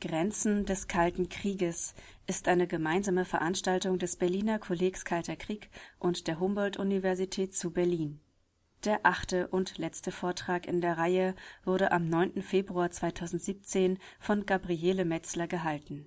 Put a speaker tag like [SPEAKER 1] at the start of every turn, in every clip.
[SPEAKER 1] Grenzen des Kalten Krieges ist eine gemeinsame Veranstaltung des Berliner Kollegs Kalter Krieg und der Humboldt-Universität zu Berlin. Der achte und letzte Vortrag in der Reihe wurde am 9. Februar 2017 von Gabriele Metzler gehalten.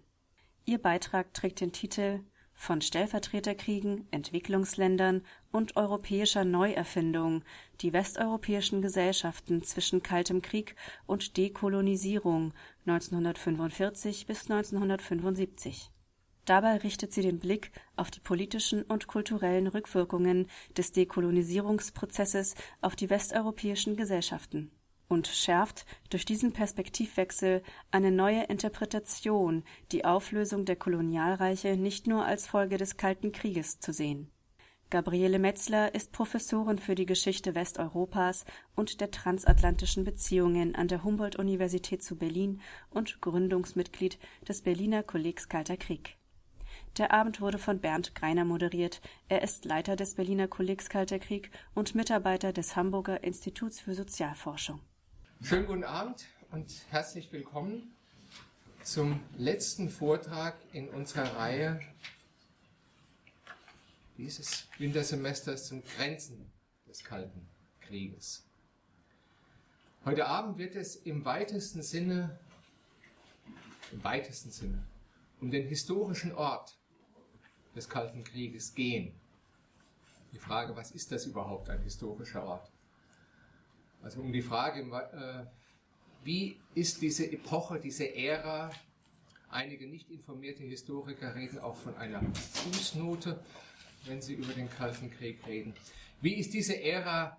[SPEAKER 1] Ihr Beitrag trägt den Titel von Stellvertreterkriegen, Entwicklungsländern und europäischer Neuerfindung die westeuropäischen Gesellschaften zwischen Kaltem Krieg und Dekolonisierung 1945 bis 1975. Dabei richtet sie den Blick auf die politischen und kulturellen Rückwirkungen des Dekolonisierungsprozesses auf die westeuropäischen Gesellschaften und schärft durch diesen Perspektivwechsel eine neue Interpretation, die Auflösung der Kolonialreiche nicht nur als Folge des Kalten Krieges zu sehen. Gabriele Metzler ist Professorin für die Geschichte Westeuropas und der transatlantischen Beziehungen an der Humboldt-Universität zu Berlin und Gründungsmitglied des Berliner Kollegs Kalter Krieg. Der Abend wurde von Bernd Greiner moderiert. Er ist Leiter des Berliner Kollegs Kalter Krieg und Mitarbeiter des Hamburger Instituts für Sozialforschung.
[SPEAKER 2] Schönen guten Abend und herzlich willkommen zum letzten Vortrag in unserer Reihe dieses Wintersemesters zum Grenzen des Kalten Krieges. Heute Abend wird es im weitesten Sinne, im weitesten Sinne, um den historischen Ort des Kalten Krieges gehen. Die Frage, was ist das überhaupt, ein historischer Ort? Also um die Frage, äh, wie ist diese Epoche, diese Ära, einige nicht informierte Historiker reden auch von einer Fußnote, wenn sie über den Kalten Krieg reden. Wie ist diese Ära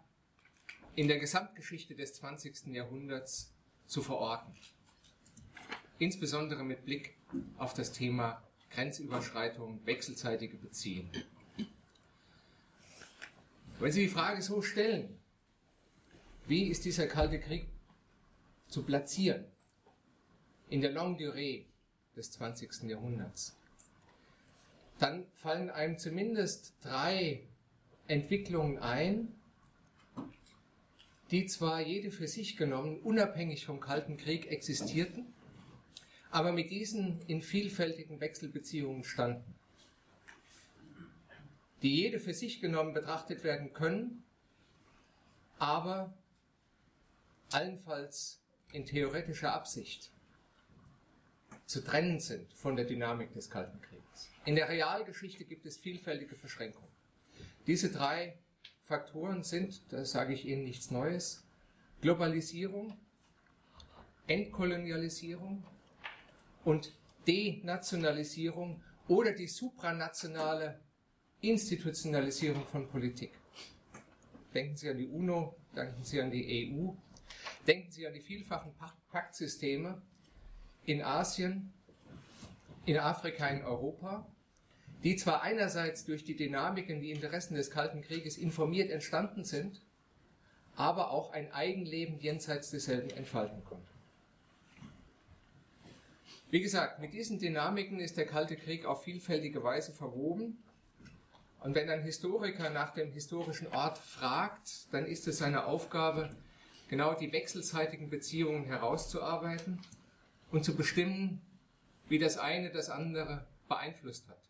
[SPEAKER 2] in der Gesamtgeschichte des 20. Jahrhunderts zu verorten? Insbesondere mit Blick auf das Thema Grenzüberschreitung, wechselseitige Beziehungen. Wenn Sie die Frage so stellen, wie ist dieser Kalte Krieg zu platzieren in der Longue Durée des 20. Jahrhunderts? Dann fallen einem zumindest drei Entwicklungen ein, die zwar jede für sich genommen unabhängig vom Kalten Krieg existierten, aber mit diesen in vielfältigen Wechselbeziehungen standen, die jede für sich genommen betrachtet werden können, aber allenfalls in theoretischer Absicht zu trennen sind von der Dynamik des Kalten Krieges. In der Realgeschichte gibt es vielfältige Verschränkungen. Diese drei Faktoren sind, da sage ich Ihnen nichts Neues, Globalisierung, Entkolonialisierung und Denationalisierung oder die supranationale Institutionalisierung von Politik. Denken Sie an die UNO, denken Sie an die EU, Denken Sie an die vielfachen Paktsysteme in Asien, in Afrika, in Europa, die zwar einerseits durch die Dynamiken, die Interessen des Kalten Krieges informiert entstanden sind, aber auch ein Eigenleben jenseits desselben entfalten konnten. Wie gesagt, mit diesen Dynamiken ist der Kalte Krieg auf vielfältige Weise verwoben. Und wenn ein Historiker nach dem historischen Ort fragt, dann ist es seine Aufgabe, genau die wechselseitigen Beziehungen herauszuarbeiten und zu bestimmen, wie das eine das andere beeinflusst hat.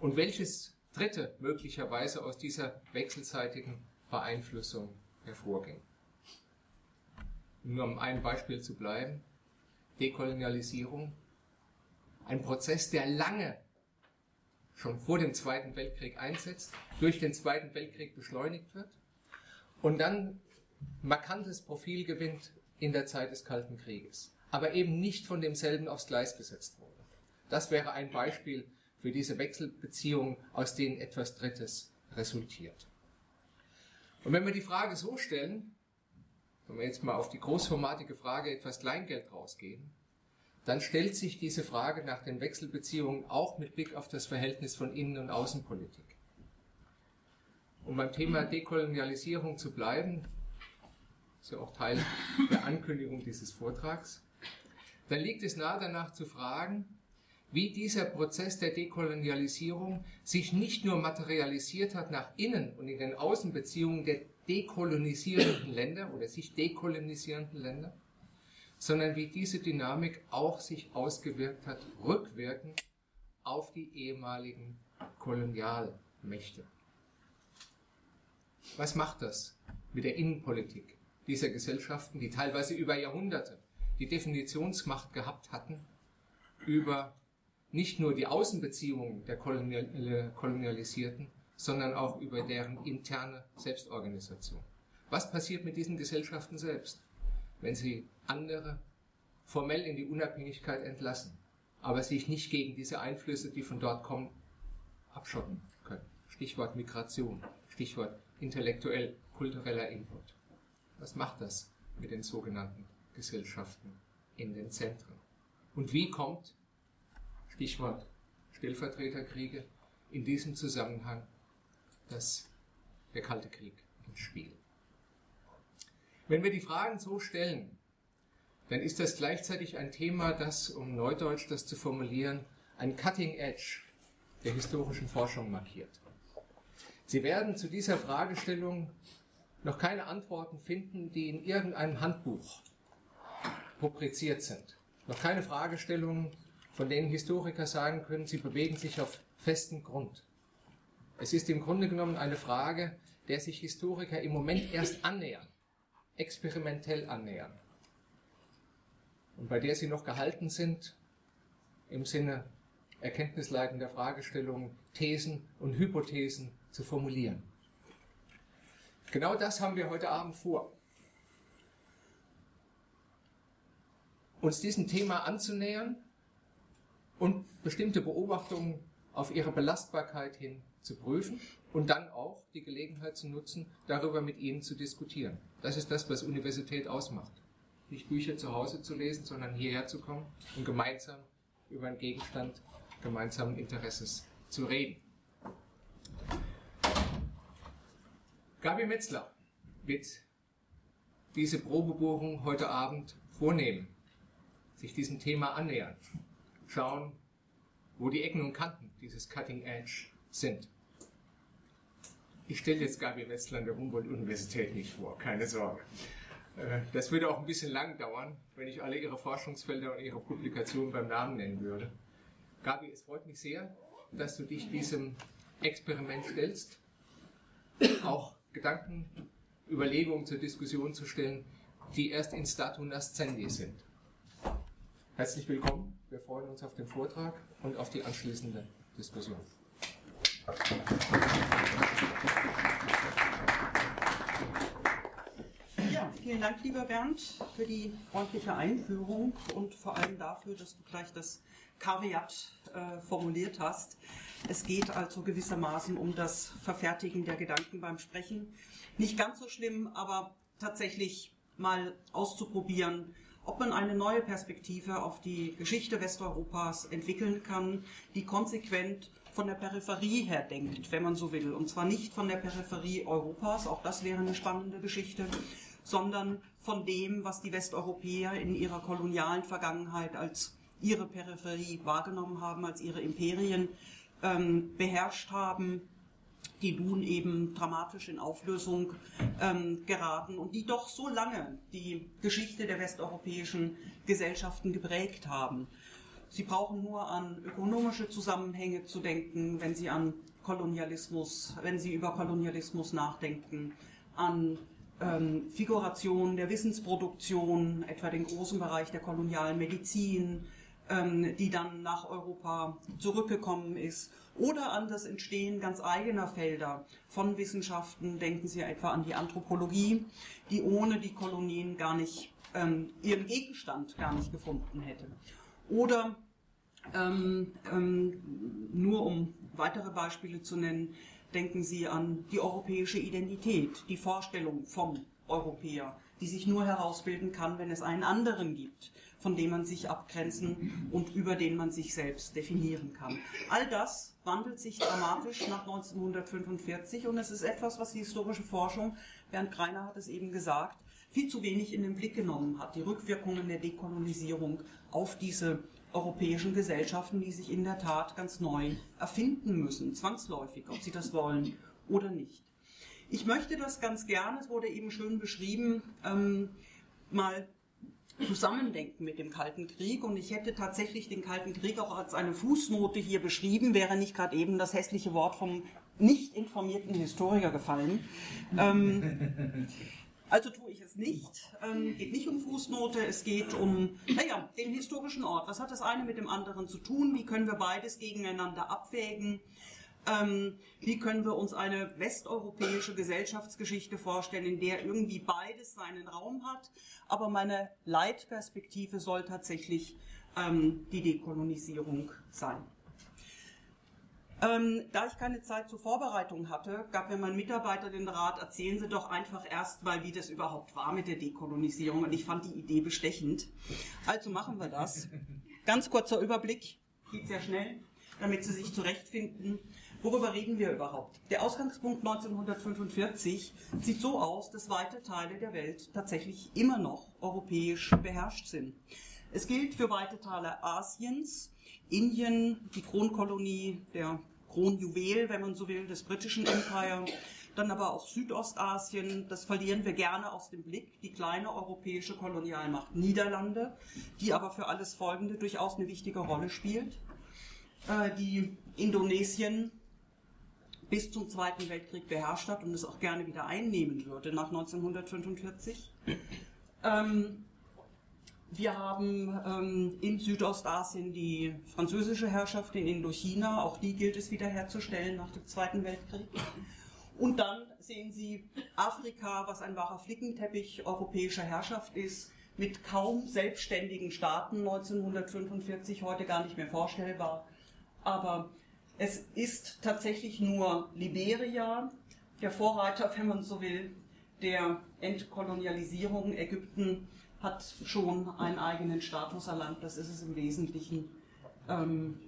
[SPEAKER 2] Und welches Dritte möglicherweise aus dieser wechselseitigen Beeinflussung hervorging. Nur um ein Beispiel zu bleiben. Dekolonialisierung. Ein Prozess, der lange schon vor dem Zweiten Weltkrieg einsetzt, durch den Zweiten Weltkrieg beschleunigt wird und dann markantes Profil gewinnt in der Zeit des Kalten Krieges, aber eben nicht von demselben aufs Gleis gesetzt wurde. Das wäre ein Beispiel für diese Wechselbeziehungen, aus denen etwas Drittes resultiert. Und wenn wir die Frage so stellen, wenn wir jetzt mal auf die großformatige Frage etwas Kleingeld rausgehen, dann stellt sich diese Frage nach den Wechselbeziehungen auch mit Blick auf das Verhältnis von Innen- und Außenpolitik. Um beim Thema Dekolonialisierung zu bleiben, ist ja auch Teil der Ankündigung dieses Vortrags, dann liegt es nahe danach zu fragen, wie dieser Prozess der Dekolonialisierung sich nicht nur materialisiert hat nach innen und in den Außenbeziehungen der dekolonisierenden Länder oder sich dekolonisierenden Länder, sondern wie diese Dynamik auch sich ausgewirkt hat, rückwirkend auf die ehemaligen Kolonialmächte. Was macht das mit der Innenpolitik dieser Gesellschaften, die teilweise über Jahrhunderte die Definitionsmacht gehabt hatten über nicht nur die Außenbeziehungen der Kolonial Kolonialisierten, sondern auch über deren interne Selbstorganisation. Was passiert mit diesen Gesellschaften selbst, wenn sie andere formell in die Unabhängigkeit entlassen, aber sich nicht gegen diese Einflüsse, die von dort kommen, abschotten können? Stichwort Migration, Stichwort intellektuell, kultureller Input. Was macht das mit den sogenannten Gesellschaften in den Zentren? Und wie kommt, Stichwort Stellvertreterkriege, in diesem Zusammenhang das, der Kalte Krieg ins Spiel? Wenn wir die Fragen so stellen, dann ist das gleichzeitig ein Thema, das, um neudeutsch das zu formulieren, ein Cutting Edge der historischen Forschung markiert. Sie werden zu dieser Fragestellung noch keine Antworten finden, die in irgendeinem Handbuch publiziert sind. Noch keine Fragestellungen, von denen Historiker sagen können, sie bewegen sich auf festen Grund. Es ist im Grunde genommen eine Frage, der sich Historiker im Moment erst annähern, experimentell annähern. Und bei der sie noch gehalten sind, im Sinne erkenntnisleitender Fragestellungen, Thesen und Hypothesen zu formulieren. Genau das haben wir heute Abend vor. Uns diesem Thema anzunähern und bestimmte Beobachtungen auf ihre Belastbarkeit hin zu prüfen und dann auch die Gelegenheit zu nutzen, darüber mit Ihnen zu diskutieren. Das ist das, was Universität ausmacht. Nicht Bücher zu Hause zu lesen, sondern hierher zu kommen und gemeinsam über einen Gegenstand gemeinsamen Interesses zu reden. Gabi Metzler wird diese Probebohrung heute Abend vornehmen, sich diesem Thema annähern, schauen, wo die Ecken und Kanten dieses Cutting Edge sind. Ich stelle jetzt Gabi Metzler an der Humboldt-Universität nicht vor, keine Sorge. Äh, das würde auch ein bisschen lang dauern, wenn ich alle Ihre Forschungsfelder und Ihre Publikationen beim Namen nennen würde. Gabi, es freut mich sehr, dass du dich diesem Experiment stellst. Auch Gedanken, Überlegungen zur Diskussion zu stellen, die erst in statu nascendi sind. Herzlich willkommen. Wir freuen uns auf den Vortrag und auf die anschließende Diskussion.
[SPEAKER 3] Ja, vielen Dank, lieber Bernd, für die freundliche Einführung und vor allem dafür, dass du gleich das Kaviat äh, formuliert hast. Es geht also gewissermaßen um das Verfertigen der Gedanken beim Sprechen. Nicht ganz so schlimm, aber tatsächlich mal auszuprobieren, ob man eine neue Perspektive auf die Geschichte Westeuropas entwickeln kann, die konsequent von der Peripherie her denkt, wenn man so will. Und zwar nicht von der Peripherie Europas, auch das wäre eine spannende Geschichte, sondern von dem, was die Westeuropäer in ihrer kolonialen Vergangenheit als ihre Peripherie wahrgenommen haben, als ihre Imperien ähm, beherrscht haben, die nun eben dramatisch in Auflösung ähm, geraten und die doch so lange die Geschichte der westeuropäischen Gesellschaften geprägt haben. Sie brauchen nur an ökonomische Zusammenhänge zu denken, wenn Sie an Kolonialismus, wenn Sie über Kolonialismus nachdenken, an ähm, Figuration der Wissensproduktion, etwa den großen Bereich der kolonialen Medizin, ähm, die dann nach Europa zurückgekommen ist, oder an das Entstehen ganz eigener Felder von Wissenschaften. Denken Sie etwa an die Anthropologie, die ohne die Kolonien gar nicht ähm, ihren Gegenstand gar nicht gefunden hätte. Oder ähm, ähm, nur um weitere Beispiele zu nennen, denken Sie an die europäische Identität, die Vorstellung vom Europäer, die sich nur herausbilden kann, wenn es einen anderen gibt von dem man sich abgrenzen und über den man sich selbst definieren kann. All das wandelt sich dramatisch nach 1945 und es ist etwas, was die historische Forschung, Bernd Greiner hat es eben gesagt, viel zu wenig in den Blick genommen hat. Die Rückwirkungen der Dekolonisierung auf diese europäischen Gesellschaften, die sich in der Tat ganz neu erfinden müssen, zwangsläufig, ob sie das wollen oder nicht. Ich möchte das ganz gerne, es wurde eben schön beschrieben, ähm, mal zusammendenken mit dem Kalten Krieg. Und ich hätte tatsächlich den Kalten Krieg auch als eine Fußnote hier beschrieben, wäre nicht gerade eben das hässliche Wort vom nicht informierten Historiker gefallen. Ähm, also tue ich es nicht. Ähm, geht nicht um Fußnote, es geht um, naja, den historischen Ort. Was hat das eine mit dem anderen zu tun? Wie können wir beides gegeneinander abwägen? Ähm, wie können wir uns eine westeuropäische Gesellschaftsgeschichte vorstellen, in der irgendwie beides seinen Raum hat? Aber meine Leitperspektive soll tatsächlich ähm, die Dekolonisierung sein. Ähm, da ich keine Zeit zur Vorbereitung hatte, gab mir mein Mitarbeiter den Rat, erzählen Sie doch einfach erst mal, wie das überhaupt war mit der Dekolonisierung. Und ich fand die Idee bestechend. Also machen wir das. Ganz kurzer Überblick, geht sehr schnell, damit Sie sich zurechtfinden. Worüber reden wir überhaupt? Der Ausgangspunkt 1945 sieht so aus, dass weite Teile der Welt tatsächlich immer noch europäisch beherrscht sind. Es gilt für weite Teile Asiens, Indien, die Kronkolonie, der Kronjuwel, wenn man so will, des britischen Empire, dann aber auch Südostasien, das verlieren wir gerne aus dem Blick, die kleine europäische Kolonialmacht Niederlande, die aber für alles Folgende durchaus eine wichtige Rolle spielt, äh, die Indonesien bis zum Zweiten Weltkrieg beherrscht hat und es auch gerne wieder einnehmen würde nach 1945. Ähm, wir haben ähm, in Südostasien die französische Herrschaft in Indochina, auch die gilt es wiederherzustellen nach dem Zweiten Weltkrieg. Und dann sehen Sie Afrika, was ein wahrer Flickenteppich europäischer Herrschaft ist, mit kaum selbstständigen Staaten 1945, heute gar nicht mehr vorstellbar. Aber es ist tatsächlich nur Liberia, der Vorreiter, wenn man so will, der Entkolonialisierung. Ägypten hat schon einen eigenen Status erlangt. Das ist es im Wesentlichen ähm,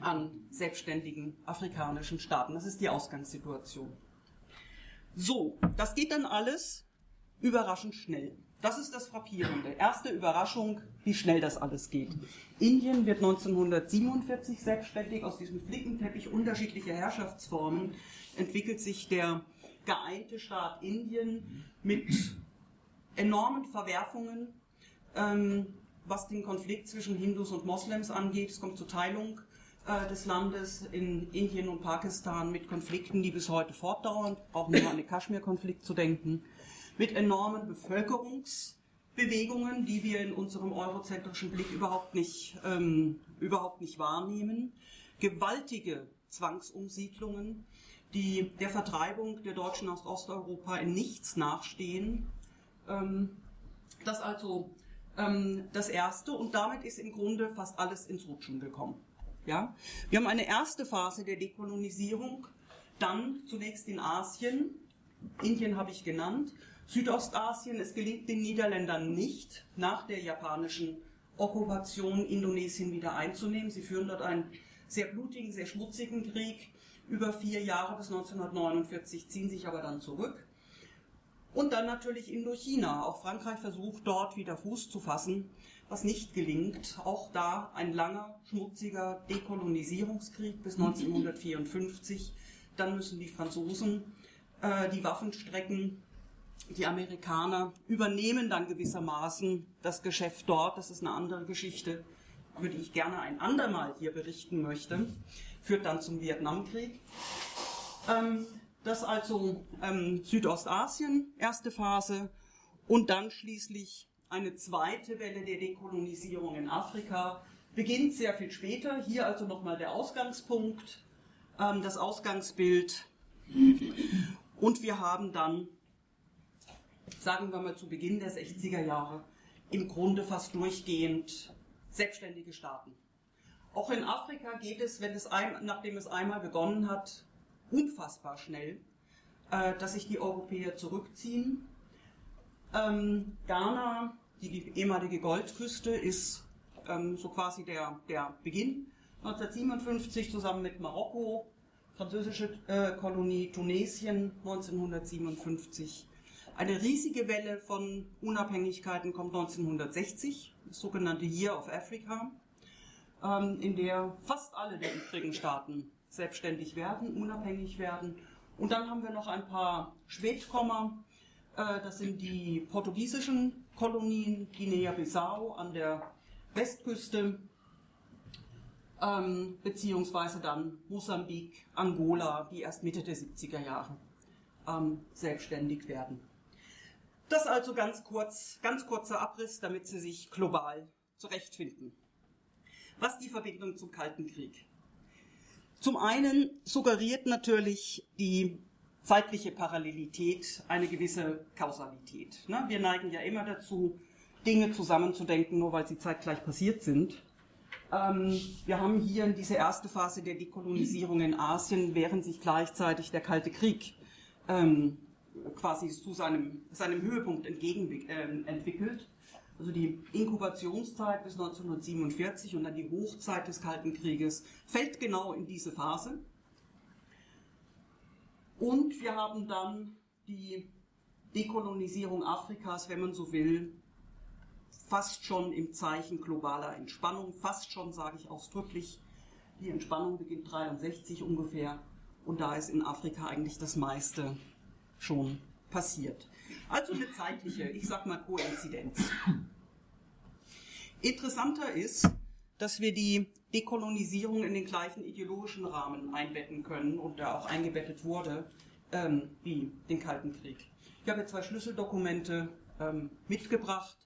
[SPEAKER 3] an selbstständigen afrikanischen Staaten. Das ist die Ausgangssituation. So, das geht dann alles überraschend schnell. Das ist das Frappierende. Erste Überraschung, wie schnell das alles geht. Indien wird 1947 selbstständig. Aus diesem Flickenteppich unterschiedlicher Herrschaftsformen entwickelt sich der geeinte Staat Indien mit enormen Verwerfungen, ähm, was den Konflikt zwischen Hindus und Moslems angeht. Es kommt zur Teilung äh, des Landes in Indien und Pakistan mit Konflikten, die bis heute fortdauern. Brauchen nur an den Kaschmir-Konflikt zu denken mit enormen Bevölkerungsbewegungen, die wir in unserem eurozentrischen Blick überhaupt nicht, ähm, überhaupt nicht wahrnehmen, gewaltige Zwangsumsiedlungen, die der Vertreibung der Deutschen aus Osteuropa in nichts nachstehen. Ähm, das also ähm, das Erste und damit ist im Grunde fast alles ins Rutschen gekommen. Ja? Wir haben eine erste Phase der Dekolonisierung, dann zunächst in Asien, Indien habe ich genannt, Südostasien. Es gelingt den Niederländern nicht, nach der japanischen Okkupation Indonesien wieder einzunehmen. Sie führen dort einen sehr blutigen, sehr schmutzigen Krieg über vier Jahre bis 1949, ziehen sich aber dann zurück. Und dann natürlich Indochina. Auch Frankreich versucht dort wieder Fuß zu fassen, was nicht gelingt. Auch da ein langer, schmutziger Dekolonisierungskrieg bis 1954. Dann müssen die Franzosen äh, die Waffen strecken die Amerikaner übernehmen dann gewissermaßen das Geschäft dort. Das ist eine andere Geschichte, über die ich gerne ein andermal hier berichten möchte. Führt dann zum Vietnamkrieg. Ähm, das also ähm, Südostasien, erste Phase. Und dann schließlich eine zweite Welle der Dekolonisierung in Afrika. Beginnt sehr viel später. Hier also nochmal der Ausgangspunkt, ähm, das Ausgangsbild. Und wir haben dann sagen wir mal zu Beginn der 60er Jahre, im Grunde fast durchgehend selbstständige Staaten. Auch in Afrika geht es, wenn es ein, nachdem es einmal begonnen hat, unfassbar schnell, äh, dass sich die Europäer zurückziehen. Ähm, Ghana, die ehemalige Goldküste ist ähm, so quasi der, der Beginn. 1957 zusammen mit Marokko, französische äh, Kolonie Tunesien 1957. Eine riesige Welle von Unabhängigkeiten kommt 1960, das sogenannte Year of Africa, ähm, in der fast alle der übrigen Staaten selbstständig werden, unabhängig werden. Und dann haben wir noch ein paar Spätkommer, äh, das sind die portugiesischen Kolonien, Guinea-Bissau an der Westküste, ähm, beziehungsweise dann Mosambik, Angola, die erst Mitte der 70er Jahre ähm, selbstständig werden. Das also ganz kurz, ganz kurzer Abriss, damit Sie sich global zurechtfinden. Was die Verbindung zum Kalten Krieg? Zum einen suggeriert natürlich die zeitliche Parallelität eine gewisse Kausalität. Ne? Wir neigen ja immer dazu, Dinge zusammenzudenken, nur weil sie zeitgleich passiert sind. Ähm, wir haben hier in diese erste Phase der Dekolonisierung in Asien, während sich gleichzeitig der Kalte Krieg ähm, quasi zu seinem, seinem Höhepunkt entgegenentwickelt. Äh, also die Inkubationszeit bis 1947 und dann die Hochzeit des Kalten Krieges fällt genau in diese Phase. Und wir haben dann die Dekolonisierung Afrikas, wenn man so will, fast schon im Zeichen globaler Entspannung, fast schon, sage ich ausdrücklich. Die Entspannung beginnt 63 ungefähr und da ist in Afrika eigentlich das meiste schon passiert. Also eine zeitliche, ich sag mal Koinzidenz. Interessanter ist, dass wir die Dekolonisierung in den gleichen ideologischen Rahmen einbetten können und da auch eingebettet wurde, ähm, wie den Kalten Krieg. Ich habe zwei Schlüsseldokumente ähm, mitgebracht.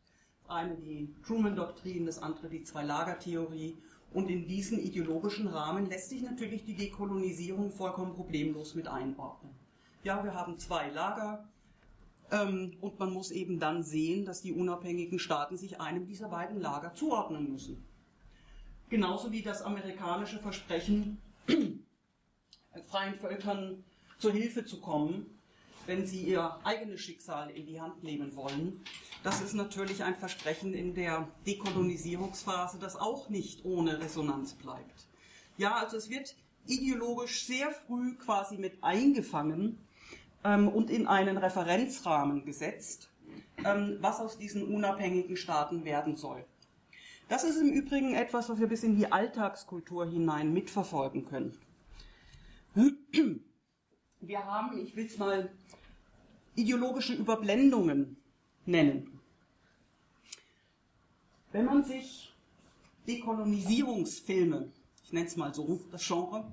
[SPEAKER 3] Eine die Truman-Doktrin, das andere die Zwei-Lager-Theorie. Und in diesen ideologischen Rahmen lässt sich natürlich die Dekolonisierung vollkommen problemlos mit einordnen. Ja, wir haben zwei Lager ähm, und man muss eben dann sehen, dass die unabhängigen Staaten sich einem dieser beiden Lager zuordnen müssen. Genauso wie das amerikanische Versprechen, freien Völkern zur Hilfe zu kommen, wenn sie ihr eigenes Schicksal in die Hand nehmen wollen. Das ist natürlich ein Versprechen in der Dekolonisierungsphase, das auch nicht ohne Resonanz bleibt. Ja, also es wird ideologisch sehr früh quasi mit eingefangen ähm, und in einen Referenzrahmen gesetzt, ähm, was aus diesen unabhängigen Staaten werden soll. Das ist im Übrigen etwas, was wir bis in die Alltagskultur hinein mitverfolgen können. Wir haben, ich will es mal ideologische Überblendungen nennen. Wenn man sich Dekolonisierungsfilme, ich nenne es mal so, das Genre,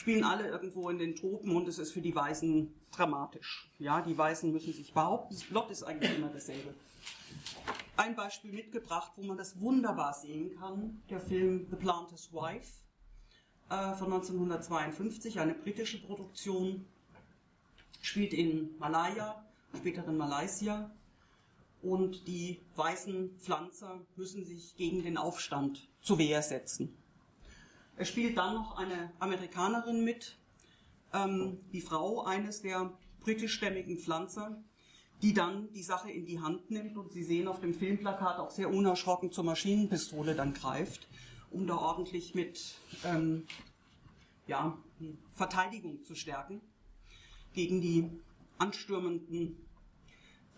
[SPEAKER 3] spielen alle irgendwo in den Tropen und es ist für die Weißen dramatisch. Ja, die Weißen müssen sich behaupten, das Plot ist eigentlich immer dasselbe ein Beispiel mitgebracht, wo man das wunderbar sehen kann. Der Film The Planter's Wife äh, von 1952, eine britische Produktion, spielt in Malaya, später in Malaysia. Und die weißen Pflanzer müssen sich gegen den Aufstand zur Wehr setzen. Es spielt dann noch eine Amerikanerin mit, ähm, die Frau eines der britischstämmigen Pflanzer, die dann die Sache in die Hand nimmt und Sie sehen auf dem Filmplakat auch sehr unerschrocken zur Maschinenpistole dann greift, um da ordentlich mit ähm, ja, Verteidigung zu stärken gegen die anstürmenden,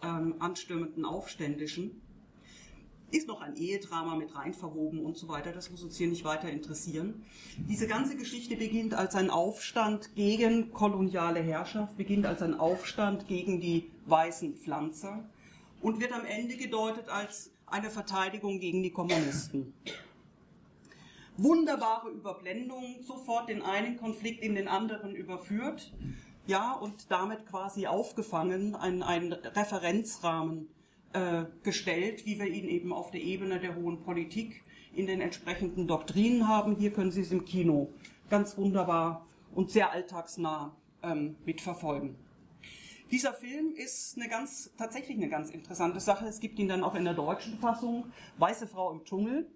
[SPEAKER 3] ähm, anstürmenden Aufständischen ist noch ein Ehedrama mit rein verwoben und so weiter. Das muss uns hier nicht weiter interessieren. Diese ganze Geschichte beginnt als ein Aufstand gegen koloniale Herrschaft, beginnt als ein Aufstand gegen die weißen Pflanzer und wird am Ende gedeutet als eine Verteidigung gegen die Kommunisten. Wunderbare Überblendung, sofort den einen Konflikt in den anderen überführt, ja, und damit quasi aufgefangen, ein, ein Referenzrahmen äh, gestellt, wie wir ihn eben auf der Ebene der hohen Politik in den entsprechenden Doktrinen haben. Hier können Sie es im Kino ganz wunderbar und sehr alltagsnah ähm, mitverfolgen. Dieser Film ist eine ganz, tatsächlich eine ganz interessante Sache. Es gibt ihn dann auch in der deutschen Fassung, Weiße Frau im Dschungel.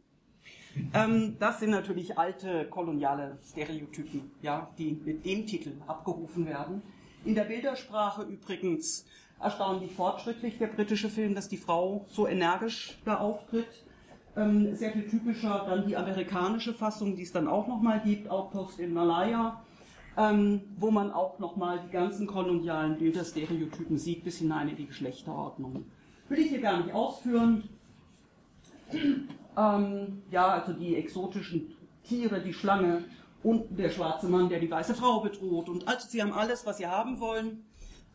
[SPEAKER 3] Ähm, das sind natürlich alte koloniale Stereotypen, ja, die mit dem Titel abgerufen werden. In der Bildersprache übrigens erstaunlich fortschrittlich, der britische Film, dass die Frau so energisch da auftritt. Ähm, sehr viel typischer dann die amerikanische Fassung, die es dann auch nochmal gibt, Outpost in Malaya, ähm, wo man auch nochmal die ganzen kolonialen Bilderstereotypen sieht, bis hinein in die Geschlechterordnung. Will ich hier gar nicht ausführen. Ähm, ja, also die exotischen Tiere, die Schlange und der schwarze Mann, der die weiße Frau bedroht. Und also sie haben alles, was sie haben wollen.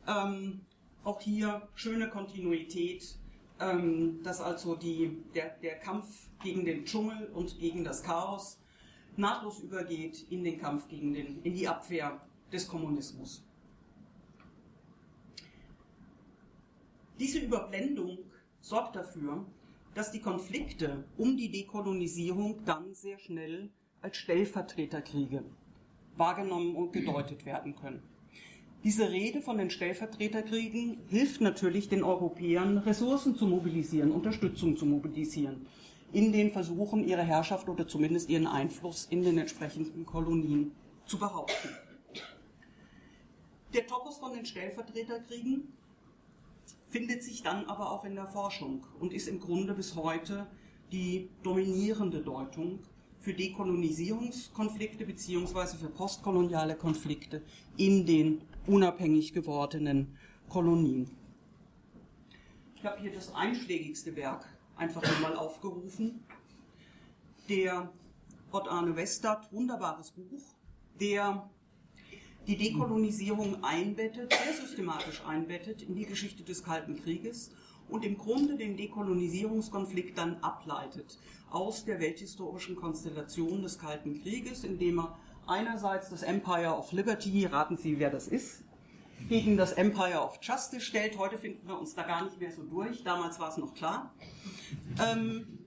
[SPEAKER 3] Ähm, auch hier schöne Kontinuität, ähm, dass also die, der, der Kampf gegen den Dschungel und gegen das Chaos nahtlos übergeht in den Kampf gegen den, in die Abwehr des Kommunismus. Diese Überblendung sorgt dafür, dass die Konflikte um die Dekolonisierung dann sehr schnell als Stellvertreterkriege wahrgenommen und gedeutet werden können. Diese Rede von den Stellvertreterkriegen hilft natürlich den Europäern, Ressourcen zu mobilisieren, Unterstützung zu mobilisieren, in den Versuchen, ihre Herrschaft oder zumindest ihren Einfluss in den entsprechenden Kolonien zu behaupten. Der Topos von den Stellvertreterkriegen findet sich dann aber auch in der Forschung und ist im Grunde bis heute die dominierende Deutung für Dekolonisierungskonflikte bzw. für postkoloniale Konflikte in den unabhängig gewordenen Kolonien. Ich habe hier das einschlägigste Werk einfach einmal aufgerufen. Der Ott Arne Westad, wunderbares Buch, der die Dekolonisierung einbettet, sehr systematisch einbettet in die Geschichte des Kalten Krieges und im Grunde den Dekolonisierungskonflikt dann ableitet aus der welthistorischen Konstellation des Kalten Krieges, indem er einerseits das Empire of Liberty, raten Sie, wer das ist, gegen das Empire of Justice stellt. Heute finden wir uns da gar nicht mehr so durch, damals war es noch klar. Ähm,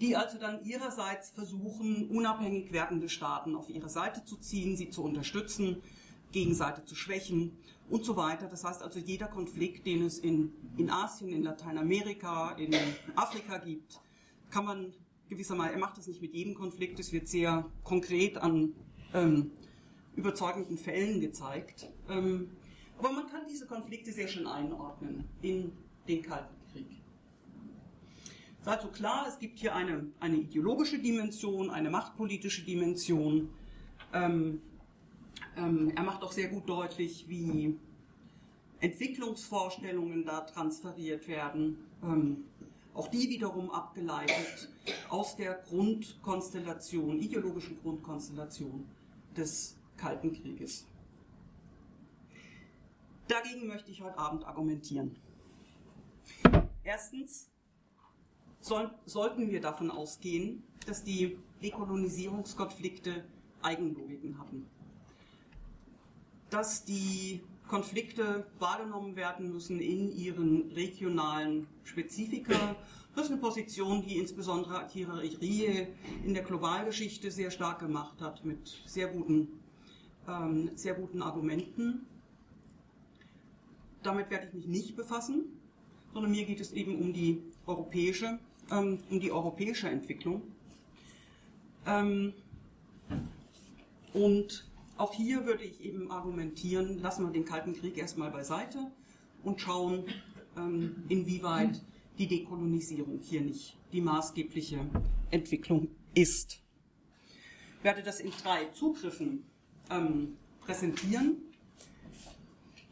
[SPEAKER 3] die also dann ihrerseits versuchen, unabhängig werdende Staaten auf ihre Seite zu ziehen, sie zu unterstützen, Gegenseite zu schwächen und so weiter. Das heißt also, jeder Konflikt, den es in, in Asien, in Lateinamerika, in Afrika gibt, kann man gewissermaßen, er macht das nicht mit jedem Konflikt, es wird sehr konkret an ähm, überzeugenden Fällen gezeigt. Ähm, aber man kann diese Konflikte sehr schön einordnen in den Kalten Krieg. Es ist also klar, es gibt hier eine, eine ideologische Dimension, eine machtpolitische Dimension. Ähm, ähm, er macht auch sehr gut deutlich, wie Entwicklungsvorstellungen da transferiert werden. Auch die wiederum abgeleitet aus der Grundkonstellation, ideologischen Grundkonstellation des Kalten Krieges. Dagegen möchte ich heute Abend argumentieren. Erstens soll, sollten wir davon ausgehen, dass die Dekolonisierungskonflikte Eigenlogiken haben. Dass die Konflikte wahrgenommen werden müssen in ihren regionalen Spezifika. Das ist eine Position, die insbesondere Thierry Rie in der Globalgeschichte sehr stark gemacht hat, mit sehr guten, ähm, sehr guten Argumenten. Damit werde ich mich nicht befassen, sondern mir geht es eben um die europäische, ähm, um die europäische Entwicklung. Ähm, und auch hier würde ich eben argumentieren, lassen wir den Kalten Krieg erstmal beiseite und schauen, ähm, inwieweit die Dekolonisierung hier nicht die maßgebliche Entwicklung ist. Ich werde das in drei Zugriffen ähm, präsentieren.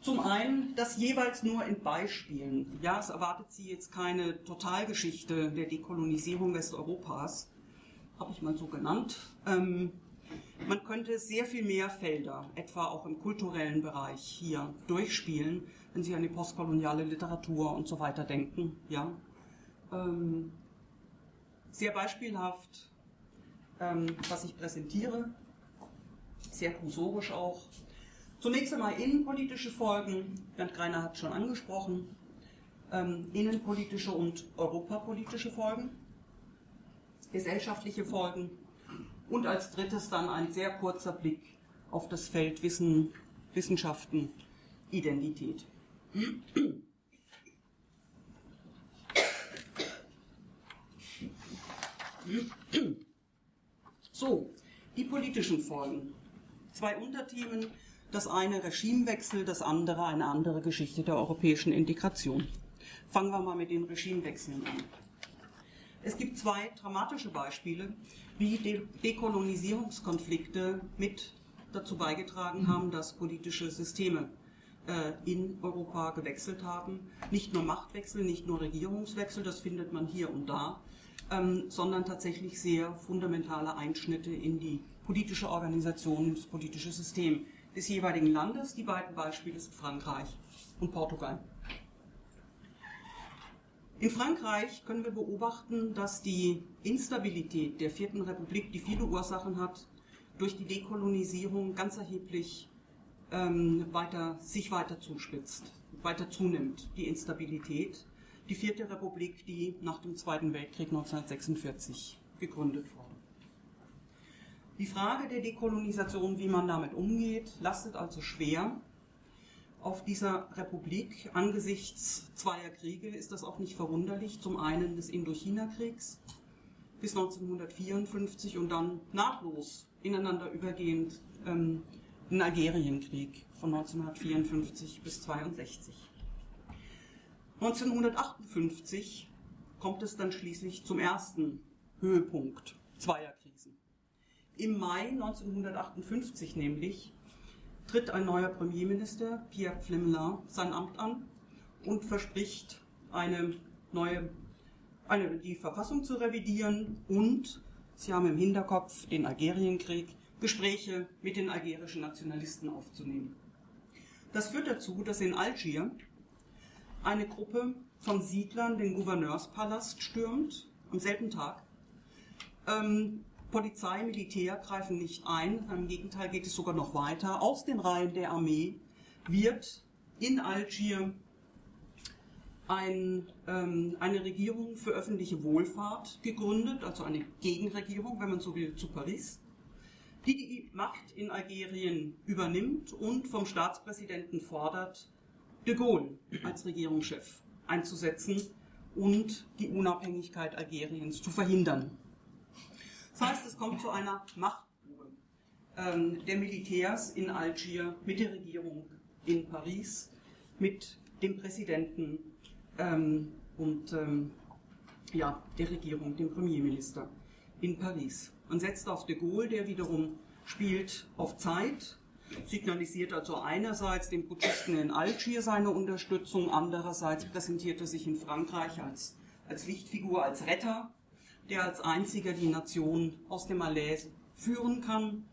[SPEAKER 3] Zum einen das jeweils nur in Beispielen. Ja, es erwartet Sie jetzt keine Totalgeschichte der Dekolonisierung Westeuropas, habe ich mal so genannt. Ähm, man könnte sehr viel mehr Felder, etwa auch im kulturellen Bereich, hier durchspielen, wenn Sie an die postkoloniale Literatur und so weiter denken. Ja. Ähm, sehr beispielhaft, ähm, was ich präsentiere, sehr kursorisch auch. Zunächst einmal innenpolitische Folgen, Bernd Greiner hat schon angesprochen, ähm, innenpolitische und europapolitische Folgen, gesellschaftliche Folgen, und als drittes dann ein sehr kurzer Blick auf das Feld Wissen, Wissenschaften, Identität. So, die politischen Folgen. Zwei Unterthemen, Das eine Regimewechsel, das andere eine andere Geschichte der europäischen Integration. Fangen wir mal mit den Regimewechseln an. Es gibt zwei dramatische Beispiele, wie De Dekolonisierungskonflikte mit dazu beigetragen haben, dass politische Systeme äh, in Europa gewechselt haben. Nicht nur Machtwechsel, nicht nur Regierungswechsel, das findet man hier und da, ähm, sondern tatsächlich sehr fundamentale Einschnitte in die politische Organisation, das politische System des jeweiligen Landes. Die beiden Beispiele sind Frankreich und Portugal. In Frankreich können wir beobachten, dass die Instabilität der Vierten Republik, die viele Ursachen hat, durch die Dekolonisierung ganz erheblich ähm, weiter, sich weiter zuspitzt, weiter zunimmt, die Instabilität. Die Vierte Republik, die nach dem Zweiten Weltkrieg 1946 gegründet wurde. Die Frage der Dekolonisation, wie man damit umgeht, lastet also schwer auf dieser Republik. Angesichts zweier Kriege ist das auch nicht verwunderlich. Zum einen des Indochina-Kriegs bis 1954 und dann nahtlos ineinander übergehend ähm, den Algerienkrieg von 1954 bis 1962. 1958 kommt es dann schließlich zum ersten Höhepunkt zweier Krisen. Im Mai 1958 nämlich tritt ein neuer Premierminister, Pierre Flemelin, sein Amt an und verspricht, eine neue, eine, die Verfassung zu revidieren und, Sie haben im Hinterkopf den Algerienkrieg, Gespräche mit den algerischen Nationalisten aufzunehmen. Das führt dazu, dass in Algier eine Gruppe von Siedlern den Gouverneurspalast stürmt, am selben Tag. Ähm, Polizei, Militär greifen nicht ein, im Gegenteil geht es sogar noch weiter. Aus den Reihen der Armee wird in Algier ein, ähm, eine Regierung für öffentliche Wohlfahrt gegründet, also eine Gegenregierung, wenn man so will, zu Paris, die die Macht in Algerien übernimmt und vom Staatspräsidenten fordert, de Gaulle als Regierungschef einzusetzen und die Unabhängigkeit Algeriens zu verhindern. Das heißt, es kommt zu einer Machtprobe ähm, der Militärs in Algier mit der Regierung in Paris, mit dem Präsidenten ähm, und ähm, ja, der Regierung, dem Premierminister in Paris. Man setzt auf de Gaulle, der wiederum spielt auf Zeit, signalisiert also einerseits dem Putschisten in Algier seine Unterstützung, andererseits präsentiert er sich in Frankreich als, als Lichtfigur, als Retter der als einziger die Nation aus dem Malaise führen kann.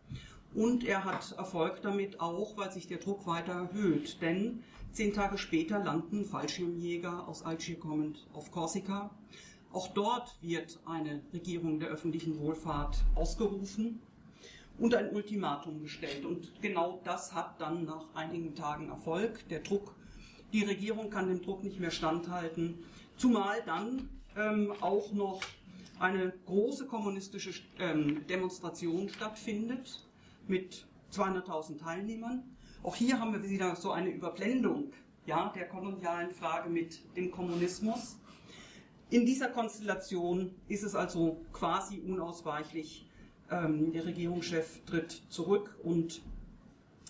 [SPEAKER 3] Und er hat Erfolg damit auch, weil sich der Druck weiter erhöht. Denn zehn Tage später landen Fallschirmjäger aus Algier kommend auf Korsika. Auch dort wird eine Regierung der öffentlichen Wohlfahrt ausgerufen und ein Ultimatum gestellt. Und genau das hat dann nach einigen Tagen Erfolg. Der Druck, die Regierung kann dem Druck nicht mehr standhalten, zumal dann ähm, auch noch eine große kommunistische ähm, Demonstration stattfindet mit 200.000 Teilnehmern. Auch hier haben wir wieder so eine Überblendung ja, der kolonialen Frage mit dem Kommunismus. In dieser Konstellation ist es also quasi unausweichlich, ähm, der Regierungschef tritt zurück und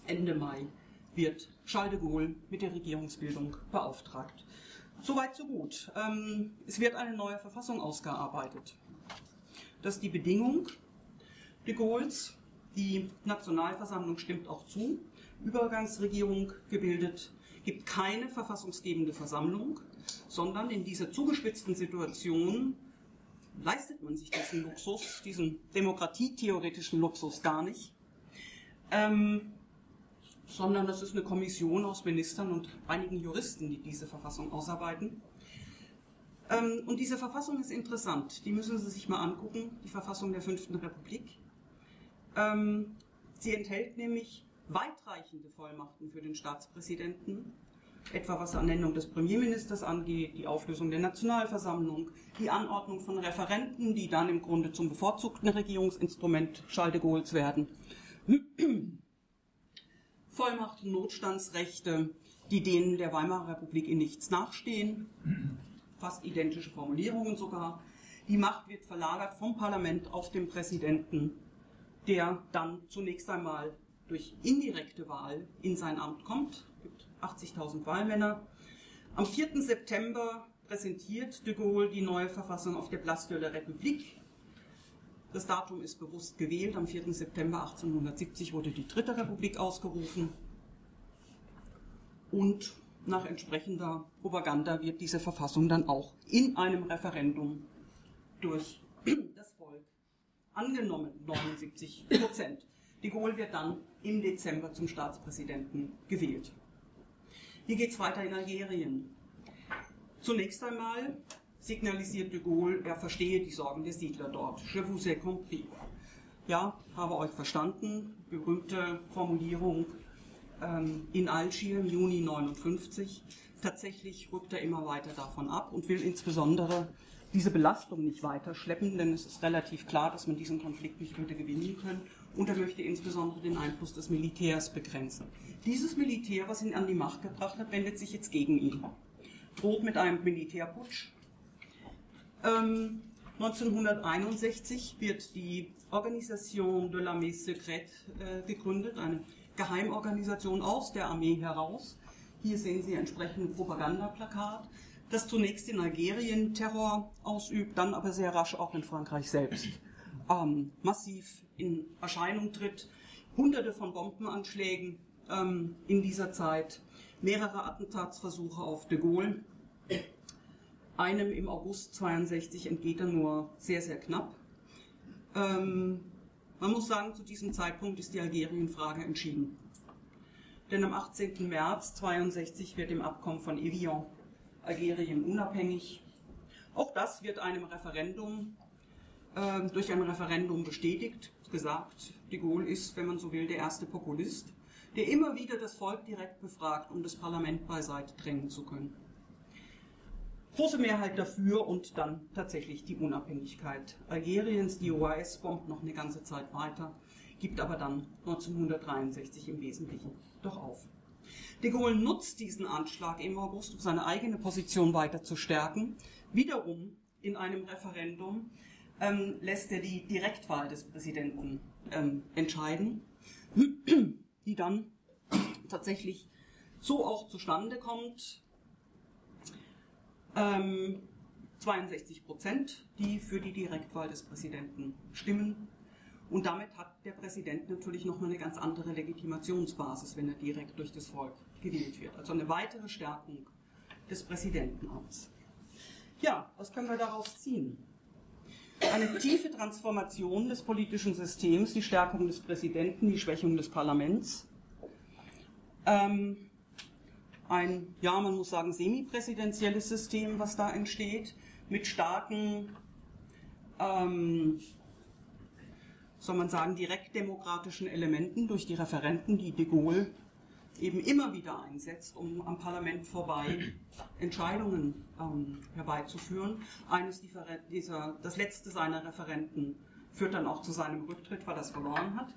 [SPEAKER 3] Ende Mai wird Charles de Gaulle mit der Regierungsbildung beauftragt. Soweit, so gut. Ähm, es wird eine neue Verfassung ausgearbeitet. Das ist die Bedingung de Gaulle's. Die Nationalversammlung stimmt auch zu. Übergangsregierung gebildet, gibt keine verfassungsgebende Versammlung, sondern in dieser zugespitzten Situation leistet man sich diesen Luxus, diesen demokratietheoretischen Luxus gar nicht. Ähm, sondern das ist eine Kommission aus Ministern und einigen Juristen, die diese Verfassung ausarbeiten. Ähm, und diese Verfassung ist interessant, die müssen Sie sich mal angucken, die Verfassung der Fünften Republik. Ähm, sie enthält nämlich weitreichende Vollmachten für den Staatspräsidenten, etwa was Ernennung des Premierministers angeht, die Auflösung der Nationalversammlung, die Anordnung von Referenten, die dann im Grunde zum bevorzugten Regierungsinstrument Charles werden. Vollmachten, Notstandsrechte, die denen der Weimarer Republik in nichts nachstehen, fast identische Formulierungen sogar. Die Macht wird verlagert vom Parlament auf den Präsidenten, der dann zunächst einmal durch indirekte Wahl in sein Amt kommt. Es gibt 80.000 Wahlmänner. Am 4. September präsentiert de Gaulle die neue Verfassung auf der Place de la République. Das Datum ist bewusst gewählt. Am 4. September 1870 wurde die Dritte Republik ausgerufen. Und nach entsprechender Propaganda wird diese Verfassung dann auch in einem Referendum durch das Volk angenommen, 79 Prozent. De Gaulle wird dann im Dezember zum Staatspräsidenten gewählt. Wie geht es weiter in Algerien? Zunächst einmal signalisiert de Gaulle, er verstehe die Sorgen der Siedler dort. Je vous ai compris. Ja, habe euch verstanden. Berühmte Formulierung ähm, in Algier im Juni 59. Tatsächlich rückt er immer weiter davon ab und will insbesondere diese Belastung nicht weiter schleppen, denn es ist relativ klar, dass man diesen Konflikt nicht würde gewinnen können. Und er möchte insbesondere den Einfluss des Militärs begrenzen. Dieses Militär, was ihn an die Macht gebracht hat, wendet sich jetzt gegen ihn. Droht mit einem Militärputsch. Ähm, 1961 wird die Organisation de l'armée secrète äh, gegründet, eine Geheimorganisation aus der Armee heraus. Hier sehen Sie entsprechend Propagandaplakat, das zunächst in Algerien Terror ausübt, dann aber sehr rasch auch in Frankreich selbst ähm, massiv in Erscheinung tritt. Hunderte von Bombenanschlägen ähm, in dieser Zeit, mehrere Attentatsversuche auf de Gaulle. Einem im August 62 entgeht er nur sehr, sehr knapp. Ähm, man muss sagen, zu diesem Zeitpunkt ist die Algerienfrage entschieden. Denn am 18. März 62 wird im Abkommen von Evian Algerien unabhängig. Auch das wird einem Referendum äh, durch ein Referendum bestätigt, gesagt, de Gaulle ist, wenn man so will, der erste Populist, der immer wieder das Volk direkt befragt, um das Parlament beiseite drängen zu können große Mehrheit dafür und dann tatsächlich die Unabhängigkeit Algeriens. Die OAS bombt noch eine ganze Zeit weiter, gibt aber dann 1963 im Wesentlichen doch auf. De Gaulle nutzt diesen Anschlag im August, um seine eigene Position weiter zu stärken. Wiederum in einem Referendum ähm, lässt er die Direktwahl des Präsidenten ähm, entscheiden, die dann tatsächlich so auch zustande kommt, ähm, 62 Prozent, die für die Direktwahl des Präsidenten stimmen. Und damit hat der Präsident natürlich nochmal eine ganz andere Legitimationsbasis, wenn er direkt durch das Volk gewählt wird. Also eine weitere Stärkung des Präsidentenamts. Ja, was können wir daraus ziehen? Eine tiefe Transformation des politischen Systems, die Stärkung des Präsidenten, die Schwächung des Parlaments. Ähm, ein, ja, man muss sagen, semipräsidentielles System, was da entsteht, mit starken, ähm, soll man sagen, direktdemokratischen Elementen durch die Referenten, die de Gaulle eben immer wieder einsetzt, um am Parlament vorbei Entscheidungen ähm, herbeizuführen. Eines dieser, das letzte seiner Referenten führt dann auch zu seinem Rücktritt, weil er es verloren hat.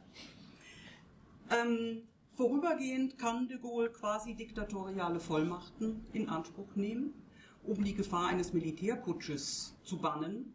[SPEAKER 3] Ähm, Vorübergehend kann de Gaulle quasi diktatoriale Vollmachten in Anspruch nehmen, um die Gefahr eines Militärputsches zu bannen.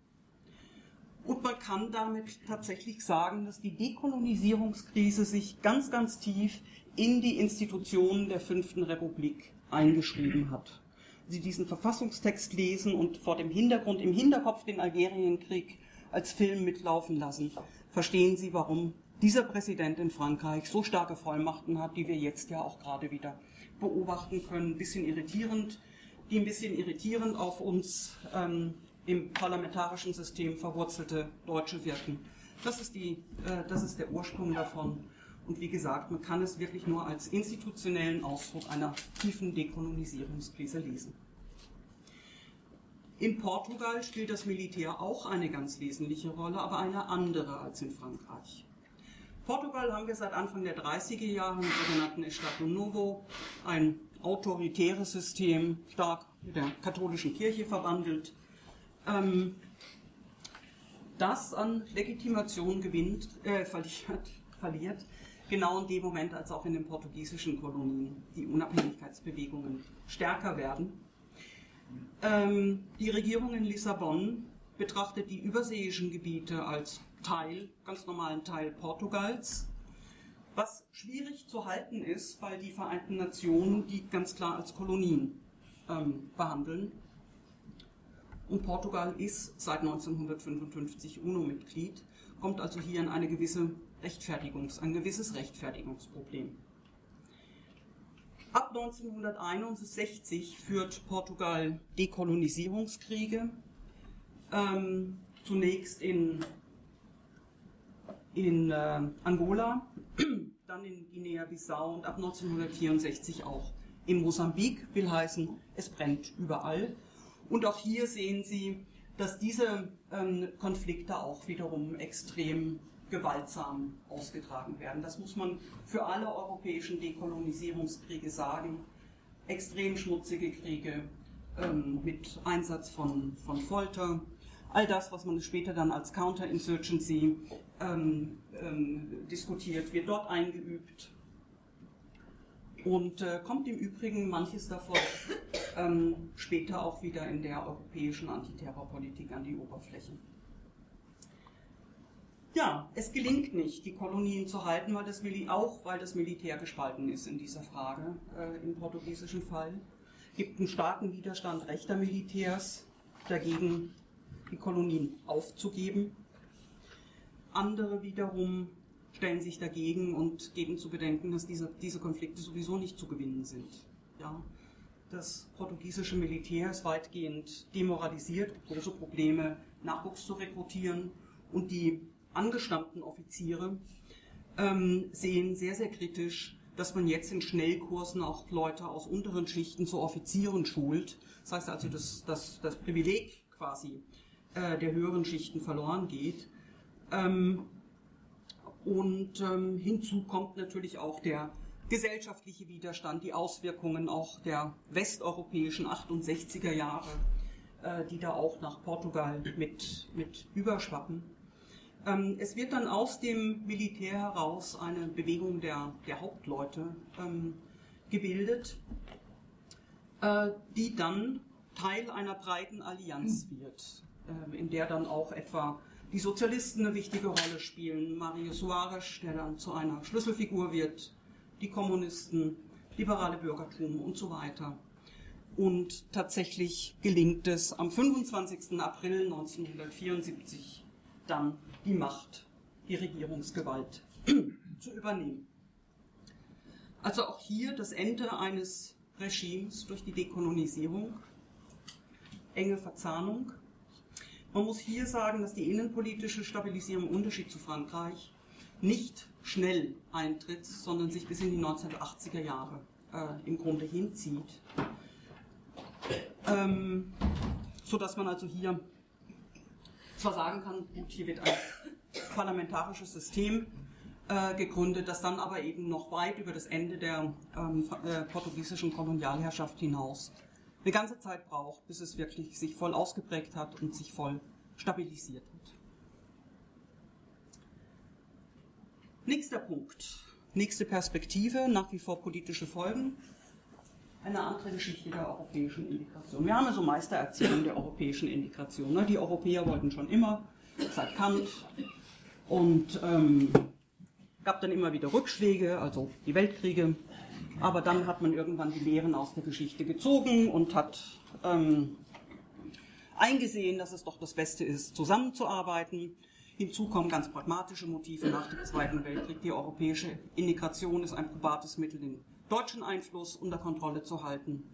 [SPEAKER 3] Und man kann damit tatsächlich sagen, dass die Dekolonisierungskrise sich ganz, ganz tief in die Institutionen der Fünften Republik eingeschrieben hat. Sie diesen Verfassungstext lesen und vor dem Hintergrund, im Hinterkopf den Algerienkrieg als Film mitlaufen lassen, verstehen Sie, warum dieser Präsident in Frankreich so starke Vollmachten hat, die wir jetzt ja auch gerade wieder beobachten können. Ein bisschen irritierend, die ein bisschen irritierend auf uns ähm, im parlamentarischen System verwurzelte Deutsche wirken. Das ist, die, äh, das ist der Ursprung davon. Und wie gesagt, man kann es wirklich nur als institutionellen Ausdruck einer tiefen Dekolonisierungskrise lesen. In Portugal spielt das Militär auch eine ganz wesentliche Rolle, aber eine andere als in Frankreich. Portugal haben wir seit Anfang der 30er Jahre mit sogenannten Estado Novo, ein autoritäres System, stark mit der katholischen Kirche verwandelt, ähm, das an Legitimation gewinnt, äh, verliert, verliert, genau in dem Moment, als auch in den portugiesischen Kolonien die Unabhängigkeitsbewegungen stärker werden. Ähm, die Regierung in Lissabon betrachtet die überseeischen Gebiete als Teil, ganz normalen Teil Portugals. Was schwierig zu halten ist, weil die Vereinten Nationen die ganz klar als Kolonien ähm, behandeln. Und Portugal ist seit 1955 UNO-Mitglied, kommt also hier in eine gewisse Rechtfertigungs-, ein gewisses Rechtfertigungsproblem. Ab 1961 führt Portugal Dekolonisierungskriege, ähm, zunächst in, in äh, Angola, dann in Guinea-Bissau und ab 1964 auch in Mosambik, will heißen, es brennt überall. Und auch hier sehen Sie, dass diese ähm, Konflikte auch wiederum extrem gewaltsam ausgetragen werden. Das muss man für alle europäischen Dekolonisierungskriege sagen. Extrem schmutzige Kriege ähm, mit Einsatz von, von Folter. All das, was man später dann als Counterinsurgency ähm, ähm, diskutiert, wird dort eingeübt und äh, kommt im Übrigen manches davon ähm, später auch wieder in der europäischen Antiterrorpolitik an die Oberfläche. Ja, es gelingt nicht, die Kolonien zu halten, weil das auch weil das Militär gespalten ist in dieser Frage, äh, im portugiesischen Fall. Es gibt einen starken Widerstand rechter Militärs dagegen, die Kolonien aufzugeben. Andere wiederum stellen sich dagegen und geben zu bedenken, dass diese, diese Konflikte sowieso nicht zu gewinnen sind. Ja, das portugiesische Militär ist weitgehend demoralisiert, große Probleme, Nachwuchs zu rekrutieren und die angestammten Offiziere ähm, sehen sehr, sehr kritisch, dass man jetzt in Schnellkursen auch Leute aus unteren Schichten zu Offizieren schult. Das heißt also, dass, dass das Privileg quasi äh, der höheren Schichten verloren geht. Ähm, und ähm, hinzu kommt natürlich auch der gesellschaftliche Widerstand, die Auswirkungen auch der westeuropäischen 68er Jahre, äh, die da auch nach Portugal mit, mit überschwappen. Ähm, es wird dann aus dem Militär heraus eine Bewegung der, der Hauptleute ähm, gebildet, äh, die dann Teil einer breiten Allianz wird, äh, in der dann auch etwa die Sozialisten eine wichtige Rolle spielen, Mario Soares, der dann zu einer Schlüsselfigur wird, die Kommunisten, liberale Bürgertum und so weiter. Und tatsächlich gelingt es am 25. April 1974 dann die Macht, die Regierungsgewalt zu übernehmen. Also auch hier das Ende eines Regimes durch die Dekolonisierung, enge Verzahnung. Man muss hier sagen, dass die innenpolitische Stabilisierung im Unterschied zu Frankreich nicht schnell eintritt, sondern sich bis in die 1980er Jahre äh, im Grunde hinzieht. Ähm, so dass man also hier zwar sagen kann, gut, hier wird ein parlamentarisches System äh, gegründet, das dann aber eben noch weit über das Ende der ähm, äh, portugiesischen Kolonialherrschaft hinaus eine ganze Zeit braucht, bis es wirklich sich voll ausgeprägt hat und sich voll stabilisiert hat. Nächster Punkt, nächste Perspektive, nach wie vor politische Folgen eine andere Geschichte der europäischen Integration. Wir haben ja so Meistererzählung der europäischen Integration. Ne? Die Europäer wollten schon immer, seit Kant, und ähm, gab dann immer wieder Rückschläge, also die Weltkriege. Aber dann hat man irgendwann die Lehren aus der Geschichte gezogen und hat ähm, eingesehen, dass es doch das Beste ist, zusammenzuarbeiten. Hinzu kommen ganz pragmatische Motive nach dem Zweiten Weltkrieg. Die europäische Integration ist ein probates Mittel, den deutschen Einfluss unter Kontrolle zu halten.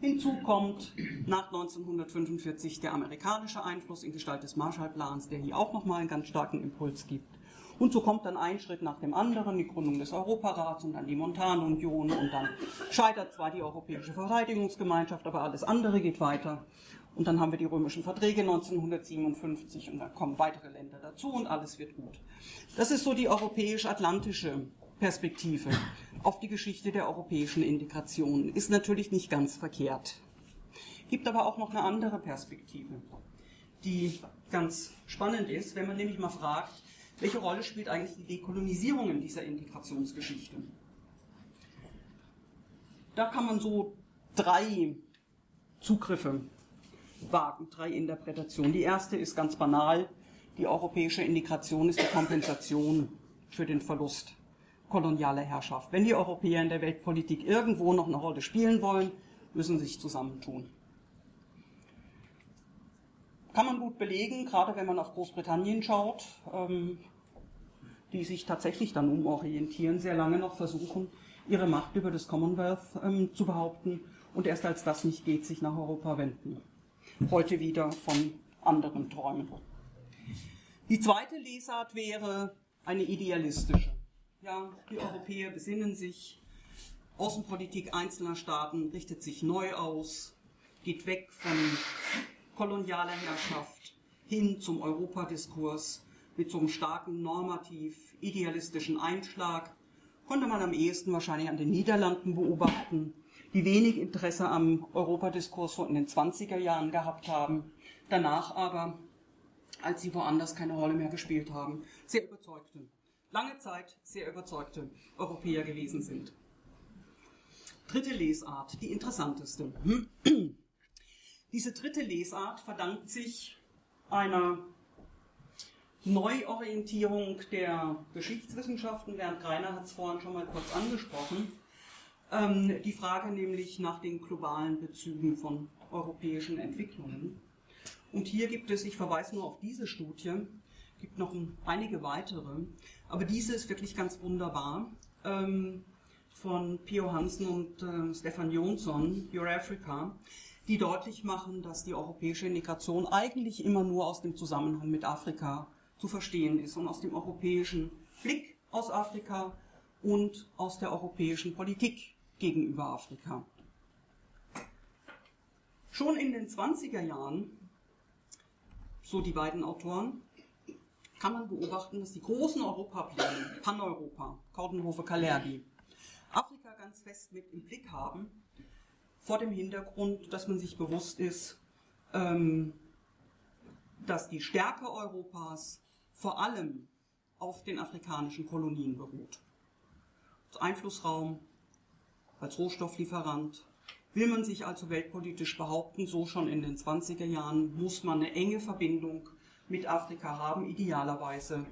[SPEAKER 3] Hinzu kommt nach 1945 der amerikanische Einfluss in Gestalt des Marshallplans, der hier auch nochmal einen ganz starken Impuls gibt. Und so kommt dann ein Schritt nach dem anderen, die Gründung des Europarats und dann die Montanunion und dann scheitert zwar die Europäische Verteidigungsgemeinschaft, aber alles andere geht weiter. Und dann haben wir die römischen Verträge 1957 und dann kommen weitere Länder dazu und alles wird gut. Das ist so die europäisch-atlantische Perspektive auf die Geschichte der europäischen Integration. Ist natürlich nicht ganz verkehrt. Gibt aber auch noch eine andere Perspektive, die ganz spannend ist, wenn man nämlich mal fragt, welche Rolle spielt eigentlich die Dekolonisierung in dieser Integrationsgeschichte? Da kann man so drei Zugriffe wagen, drei Interpretationen. Die erste ist ganz banal, die europäische Integration ist die Kompensation für den Verlust koloniale Herrschaft. Wenn die Europäer in der Weltpolitik irgendwo noch eine Rolle spielen wollen, müssen sie sich zusammentun. Kann man gut belegen, gerade wenn man auf Großbritannien schaut, ähm, die sich tatsächlich dann umorientieren, sehr lange noch versuchen, ihre Macht über das Commonwealth ähm, zu behaupten und erst als das nicht geht, sich nach Europa wenden. Heute wieder von anderen Träumen. Die zweite Lesart wäre eine idealistische. Ja, die Europäer besinnen sich, Außenpolitik einzelner Staaten richtet sich neu aus, geht weg von kolonialer Herrschaft hin zum Europadiskurs mit so einem starken normativ idealistischen Einschlag konnte man am ehesten wahrscheinlich an den Niederlanden beobachten, die wenig Interesse am Europadiskurs in den 20er Jahren gehabt haben, danach aber, als sie woanders keine Rolle mehr gespielt haben, sehr überzeugte, lange Zeit sehr überzeugte Europäer gewesen sind. Dritte Lesart, die interessanteste. Diese dritte Lesart verdankt sich einer Neuorientierung der Geschichtswissenschaften. Bernd Greiner hat es vorhin schon mal kurz angesprochen. Ähm, die Frage nämlich nach den globalen Bezügen von europäischen Entwicklungen. Und hier gibt es, ich verweise nur auf diese Studie, gibt noch einige weitere, aber diese ist wirklich ganz wunderbar. Ähm, von Pio Hansen und äh, Stefan Jonsson, Your Africa die deutlich machen, dass die europäische Integration eigentlich immer nur aus dem Zusammenhang mit Afrika zu verstehen ist und aus dem europäischen Blick aus Afrika und aus der europäischen Politik gegenüber Afrika. Schon in den 20er Jahren, so die beiden Autoren, kann man beobachten, dass die großen Europapläne, Pan-Europa, Kordenhofe, Kalergi, Afrika ganz fest mit im Blick haben vor dem Hintergrund, dass man sich bewusst ist, ähm, dass die Stärke Europas vor allem auf den afrikanischen Kolonien beruht. Als Einflussraum, als Rohstofflieferant, Will man sich also weltpolitisch behaupten, so schon in den 20er Jahren, muss man eine enge Verbindung mit Afrika haben, idealerweise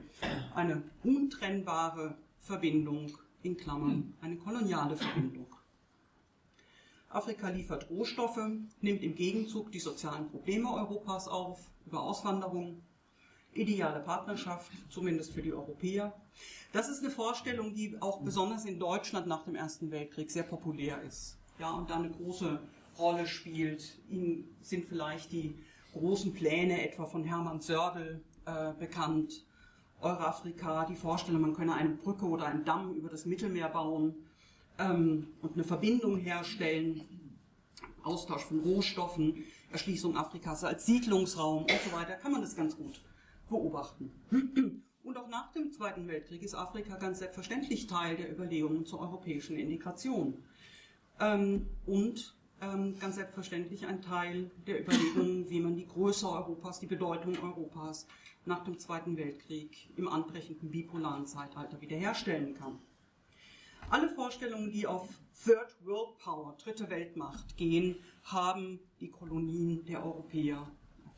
[SPEAKER 3] eine untrennbare Verbindung, in Klammern eine koloniale Verbindung. Afrika liefert Rohstoffe, nimmt im Gegenzug die sozialen Probleme Europas auf, über Auswanderung, ideale Partnerschaft, zumindest für die Europäer. Das ist eine Vorstellung, die auch besonders in Deutschland nach dem Ersten Weltkrieg sehr populär ist. Ja, und da eine große Rolle spielt. Ihnen sind vielleicht die großen Pläne etwa von Hermann Sördel äh, bekannt. Eurafrika, die Vorstellung, man könne eine Brücke oder einen Damm über das Mittelmeer bauen ähm, und eine Verbindung herstellen, Austausch von Rohstoffen, Erschließung Afrikas als Siedlungsraum und so weiter, kann man das ganz gut beobachten. Und auch nach dem Zweiten Weltkrieg ist Afrika ganz selbstverständlich Teil der Überlegungen zur europäischen Integration. Ähm, und ähm, ganz selbstverständlich ein Teil der Überlegungen, wie man die Größe Europas, die Bedeutung Europas nach dem Zweiten Weltkrieg im anbrechenden bipolaren Zeitalter wiederherstellen kann. Alle Vorstellungen, die auf Third World Power, dritte Weltmacht gehen, haben die Kolonien der Europäer,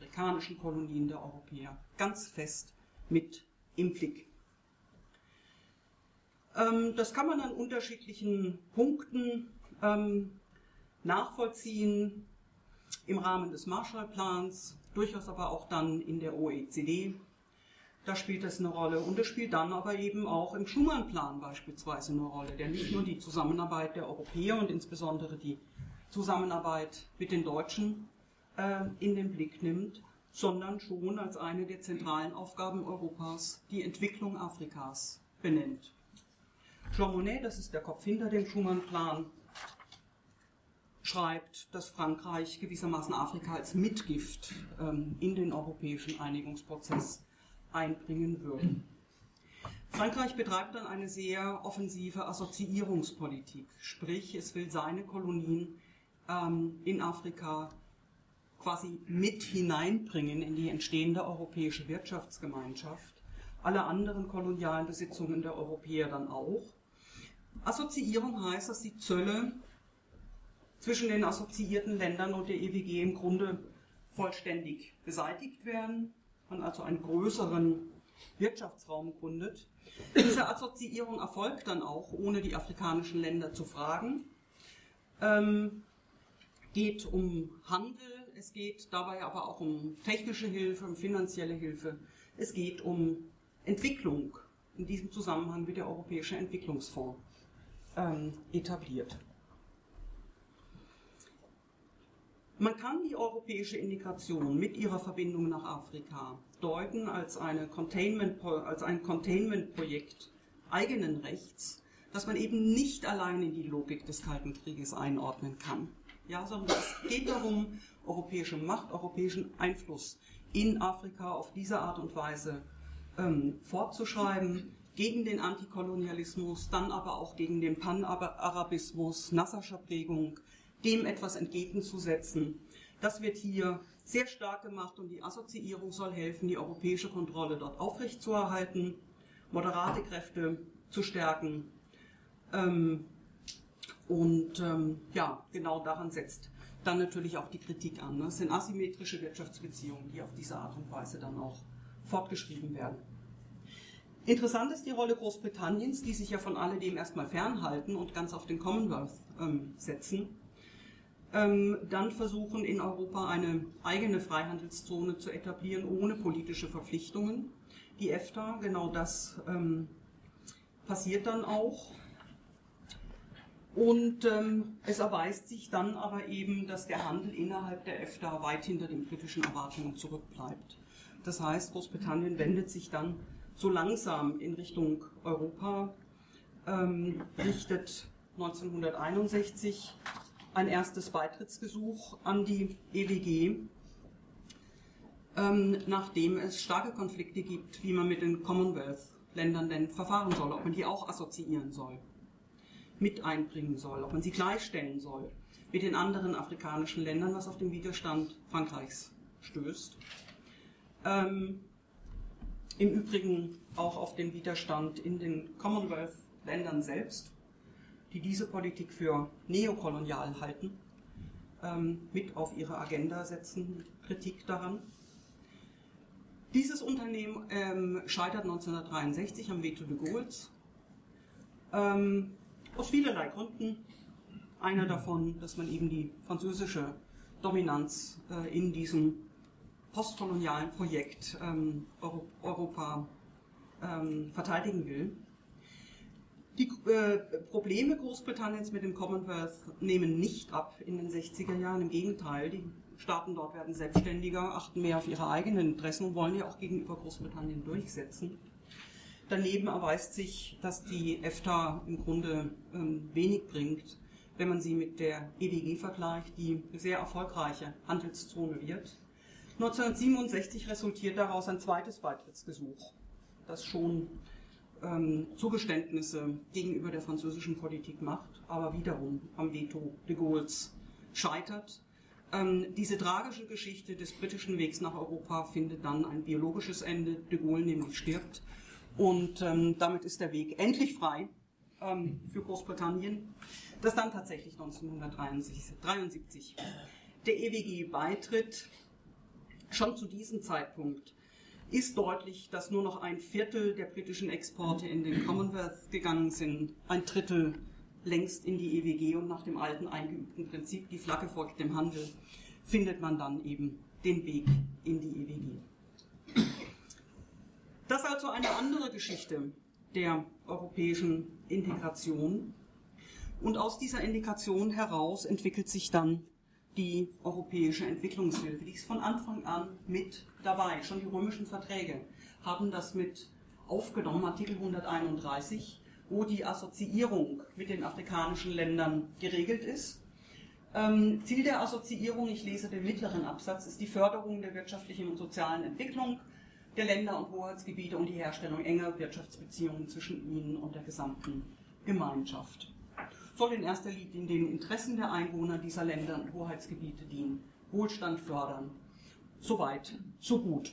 [SPEAKER 3] afrikanischen Kolonien der Europäer, ganz fest mit im Blick. Ähm, das kann man an unterschiedlichen Punkten ähm, nachvollziehen, im Rahmen des Marshallplans, durchaus aber auch dann in der OECD da spielt es eine Rolle. Und es spielt dann aber eben auch im Schumann-Plan beispielsweise eine Rolle, der nicht nur die Zusammenarbeit der Europäer und insbesondere die Zusammenarbeit mit den Deutschen in den Blick nimmt, sondern schon als eine der zentralen Aufgaben Europas die Entwicklung Afrikas benennt. Jean Monnet, das ist der Kopf hinter dem Schumann-Plan, schreibt, dass Frankreich gewissermaßen Afrika als Mitgift ähm, in den europäischen Einigungsprozess einbringen würden. Frankreich betreibt dann eine sehr offensive Assoziierungspolitik, sprich es will seine Kolonien ähm, in Afrika quasi mit hineinbringen in die entstehende europäische Wirtschaftsgemeinschaft, alle anderen kolonialen Besitzungen der Europäer dann auch. Assoziierung heißt, dass die Zölle zwischen den assoziierten Ländern und der EWG im Grunde vollständig beseitigt werden man also einen größeren Wirtschaftsraum gründet. Diese Assoziierung erfolgt dann auch, ohne die afrikanischen Länder zu fragen. Ähm, geht um Handel, es geht dabei aber auch um technische Hilfe, um finanzielle Hilfe. Es geht um Entwicklung. In diesem Zusammenhang wird der Europäische Entwicklungsfonds ähm, etabliert. Man kann die europäische Integration mit ihrer Verbindung nach Afrika deuten als, eine Containment, als ein Containment-Projekt eigenen Rechts, das man eben nicht allein in die Logik des Kalten Krieges einordnen kann. Ja, sondern es geht darum, europäische Macht, europäischen Einfluss in Afrika auf diese Art und Weise ähm, fortzuschreiben, gegen den Antikolonialismus, dann aber auch gegen den Panarabismus, Nasserscher Prägung, dem etwas entgegenzusetzen. Das wird hier sehr stark gemacht und die Assoziierung soll helfen, die europäische Kontrolle dort aufrechtzuerhalten, moderate Kräfte zu stärken. Ähm, und ähm, ja, genau daran setzt dann natürlich auch die Kritik an. Ne? Es sind asymmetrische Wirtschaftsbeziehungen, die auf diese Art und Weise dann auch fortgeschrieben werden. Interessant ist die Rolle Großbritanniens, die sich ja von alledem erstmal fernhalten und ganz auf den Commonwealth ähm, setzen ähm, dann versuchen in Europa eine eigene Freihandelszone zu etablieren ohne politische Verpflichtungen. Die EFTA, genau das ähm, passiert dann auch. Und ähm, es erweist sich dann aber eben, dass der Handel innerhalb der EFTA weit hinter den britischen Erwartungen zurückbleibt. Das heißt, Großbritannien wendet sich dann so langsam in Richtung Europa, ähm, richtet 1961 ein erstes Beitrittsgesuch an die EWG, ähm, nachdem es starke Konflikte gibt, wie man mit den Commonwealth-Ländern denn verfahren soll, ob man die auch assoziieren soll, mit einbringen soll, ob man sie gleichstellen soll mit den anderen afrikanischen Ländern, was auf den Widerstand Frankreichs stößt. Ähm, Im Übrigen auch auf den Widerstand in den Commonwealth-Ländern selbst die diese Politik für neokolonial halten, ähm, mit auf ihre Agenda setzen, Kritik daran. Dieses Unternehmen ähm, scheitert 1963 am Veto de Gaulle's. Ähm, aus vielerlei Gründen. Einer davon, dass man eben die französische Dominanz äh, in diesem postkolonialen Projekt ähm, Europa ähm, verteidigen will. Die äh, Probleme Großbritanniens mit dem Commonwealth nehmen nicht ab in den 60er Jahren. Im Gegenteil, die Staaten dort werden selbstständiger, achten mehr auf ihre eigenen Interessen und wollen ja auch gegenüber Großbritannien durchsetzen. Daneben erweist sich, dass die EFTA im Grunde ähm, wenig bringt, wenn man sie mit der EWG vergleicht, die eine sehr erfolgreiche Handelszone wird. 1967 resultiert daraus ein zweites Beitrittsgesuch, das schon ähm, Zugeständnisse gegenüber der französischen Politik macht, aber wiederum am Veto de Gaulle's scheitert. Ähm, diese tragische Geschichte des britischen Wegs nach Europa findet dann ein biologisches Ende. De Gaulle nämlich stirbt und ähm, damit ist der Weg endlich frei ähm, für Großbritannien, das dann tatsächlich 1973 der EWG beitritt. Schon zu diesem Zeitpunkt ist deutlich, dass nur noch ein Viertel der britischen Exporte in den Commonwealth gegangen sind, ein Drittel längst in die EWG und nach dem alten eingeübten Prinzip, die Flagge folgt dem Handel, findet man dann eben den Weg in die EWG. Das ist also eine andere Geschichte der europäischen Integration. Und aus dieser Integration heraus entwickelt sich dann die europäische Entwicklungshilfe. Die ist von Anfang an mit dabei. Schon die römischen Verträge haben das mit aufgenommen, Artikel 131, wo die Assoziierung mit den afrikanischen Ländern geregelt ist. Ähm, Ziel der Assoziierung, ich lese den mittleren Absatz, ist die Förderung der wirtschaftlichen und sozialen Entwicklung der Länder und Hoheitsgebiete und die Herstellung enger Wirtschaftsbeziehungen zwischen ihnen und der gesamten Gemeinschaft soll in erster Linie den Interessen der Einwohner dieser Länder und Hoheitsgebiete dienen, Wohlstand fördern. Soweit, so gut.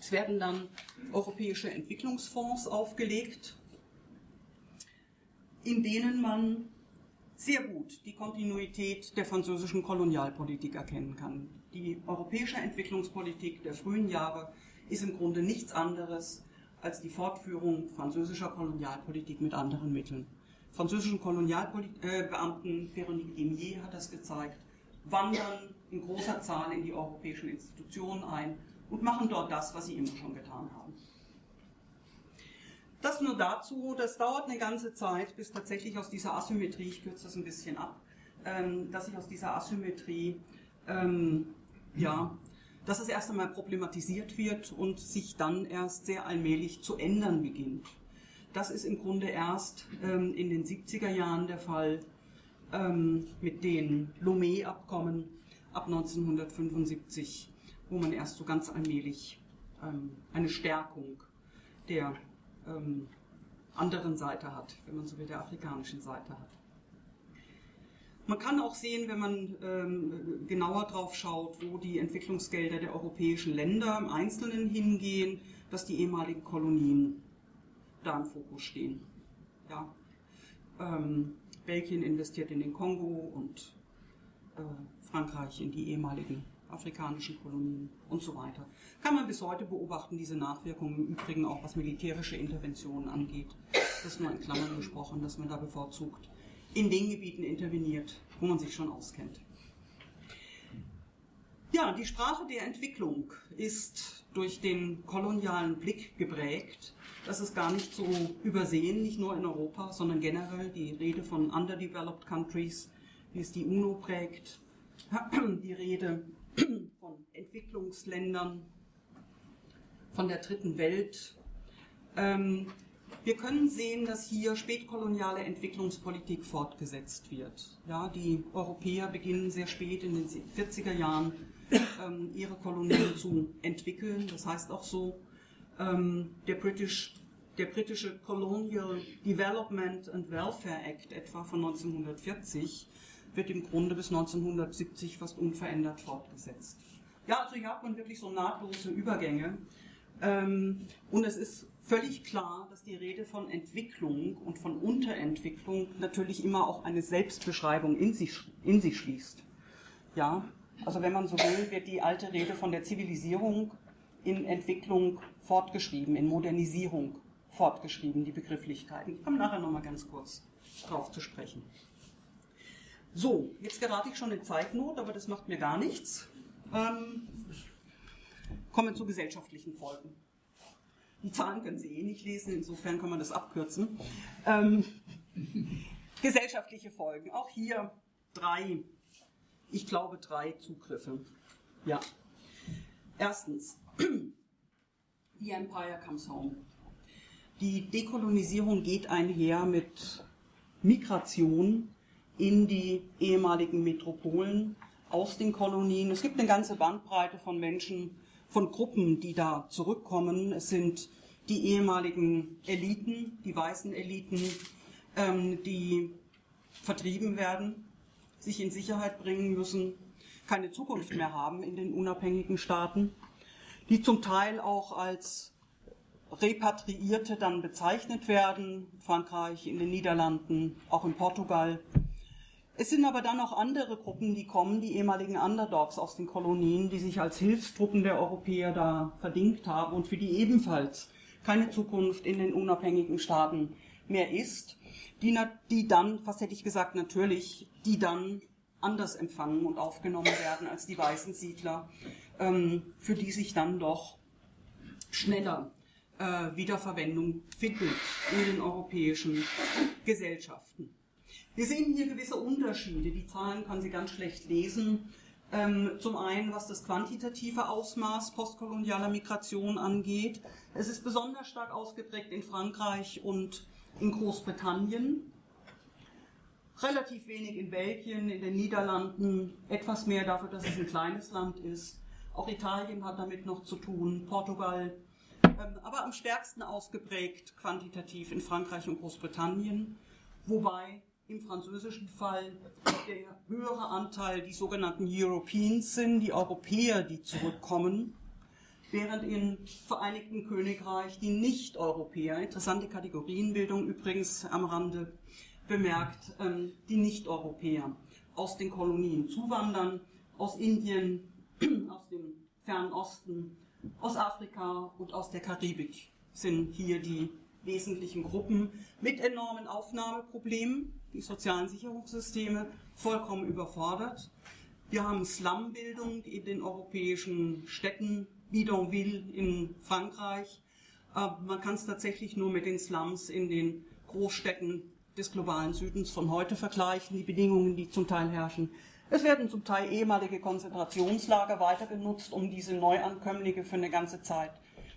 [SPEAKER 3] Es werden dann europäische Entwicklungsfonds aufgelegt, in denen man sehr gut die Kontinuität der französischen Kolonialpolitik erkennen kann. Die europäische Entwicklungspolitik der frühen Jahre ist im Grunde nichts anderes als die Fortführung französischer Kolonialpolitik mit anderen Mitteln. Französischen Kolonialbeamten, Véronique Dimier hat das gezeigt, wandern in großer Zahl in die europäischen Institutionen ein und machen dort das, was sie immer schon getan haben. Das nur dazu, das dauert eine ganze Zeit, bis tatsächlich aus dieser Asymmetrie, ich kürze das ein bisschen ab, ähm, dass sich aus dieser Asymmetrie, ähm, ja, dass es erst einmal problematisiert wird und sich dann erst sehr allmählich zu ändern beginnt. Das ist im Grunde erst ähm, in den 70er Jahren der Fall ähm, mit den Lomé-Abkommen ab 1975, wo man erst so ganz allmählich ähm, eine Stärkung der ähm, anderen Seite hat, wenn man so will, der afrikanischen Seite hat. Man kann auch sehen, wenn man ähm, genauer drauf schaut, wo die Entwicklungsgelder der europäischen Länder im Einzelnen hingehen, dass die ehemaligen Kolonien da im Fokus stehen. Ja. Ähm, Belgien investiert in den Kongo und äh, Frankreich in die ehemaligen afrikanischen Kolonien und so weiter. Kann man bis heute beobachten, diese Nachwirkungen im Übrigen auch was militärische Interventionen angeht. Das nur in Klammern gesprochen, dass man da bevorzugt in den Gebieten interveniert, wo man sich schon auskennt. Ja, die Sprache der Entwicklung ist durch den kolonialen Blick geprägt. Das ist gar nicht so übersehen, nicht nur in Europa, sondern generell die Rede von underdeveloped countries, wie es die UNO prägt, die Rede von Entwicklungsländern, von der dritten Welt. Wir können sehen, dass hier spätkoloniale Entwicklungspolitik fortgesetzt wird. Ja, die Europäer beginnen sehr spät in den 40er Jahren ähm, ihre Kolonien zu entwickeln. Das heißt auch so, ähm, der, British, der britische Colonial Development and Welfare Act etwa von 1940 wird im Grunde bis 1970 fast unverändert fortgesetzt. Ja, also hier hat man wirklich so nahtlose Übergänge. Ähm, und es ist völlig klar, dass die Rede von Entwicklung und von Unterentwicklung natürlich immer auch eine Selbstbeschreibung in sich, in sich schließt. Ja, also wenn man so will, wird die alte Rede von der Zivilisierung in Entwicklung fortgeschrieben, in Modernisierung fortgeschrieben, die Begrifflichkeiten. Ich komme nachher nochmal ganz kurz drauf zu sprechen. So, jetzt gerate ich schon in Zeitnot, aber das macht mir gar nichts. Ähm, kommen zu gesellschaftlichen Folgen. Die Zahlen können Sie eh nicht lesen, insofern kann man das abkürzen. Ähm, gesellschaftliche Folgen. Auch hier drei, ich glaube drei Zugriffe. Ja. Erstens, The Empire comes home. Die Dekolonisierung geht einher mit Migration in die ehemaligen Metropolen aus den Kolonien. Es gibt eine ganze Bandbreite von Menschen, von Gruppen, die da zurückkommen. Es sind die ehemaligen Eliten, die weißen Eliten, ähm, die vertrieben werden, sich in Sicherheit bringen müssen, keine Zukunft mehr haben in den unabhängigen Staaten, die zum Teil auch als Repatriierte dann bezeichnet werden, Frankreich, in den Niederlanden, auch in Portugal. Es sind aber dann auch andere Gruppen, die kommen, die ehemaligen Underdogs aus den Kolonien, die sich als Hilfstruppen der Europäer da verdingt haben und für die ebenfalls keine Zukunft in den unabhängigen Staaten mehr ist, die, die dann, was hätte ich gesagt, natürlich, die dann anders empfangen und aufgenommen werden als die weißen Siedler, ähm, für die sich dann doch schneller äh, Wiederverwendung findet in den europäischen Gesellschaften. Wir sehen hier gewisse Unterschiede. Die Zahlen kann sie ganz schlecht lesen. Ähm, zum einen, was das quantitative Ausmaß postkolonialer Migration angeht. Es ist besonders stark ausgeprägt in Frankreich und in Großbritannien. Relativ wenig in Belgien, in den Niederlanden, etwas mehr dafür, dass es ein kleines Land ist. Auch Italien hat damit noch zu tun, Portugal, ähm, aber am stärksten ausgeprägt quantitativ in Frankreich und Großbritannien, wobei im französischen Fall der höhere Anteil die sogenannten Europeans sind, die Europäer, die zurückkommen, während im Vereinigten Königreich die Nicht-Europäer, interessante Kategorienbildung übrigens am Rande bemerkt, ähm, die Nicht-Europäer aus den Kolonien zuwandern, aus Indien, aus dem Fernen Osten, aus Afrika und aus der Karibik sind hier die wesentlichen Gruppen mit enormen Aufnahmeproblemen, die sozialen Sicherungssysteme vollkommen überfordert. Wir haben Slumbildung in den europäischen Städten, Bidonville in Frankreich. Man kann es tatsächlich nur mit den Slums in den Großstädten des globalen Südens von heute vergleichen, die Bedingungen, die zum Teil herrschen. Es werden zum Teil ehemalige Konzentrationslager weiter genutzt, um diese Neuankömmlinge für eine ganze Zeit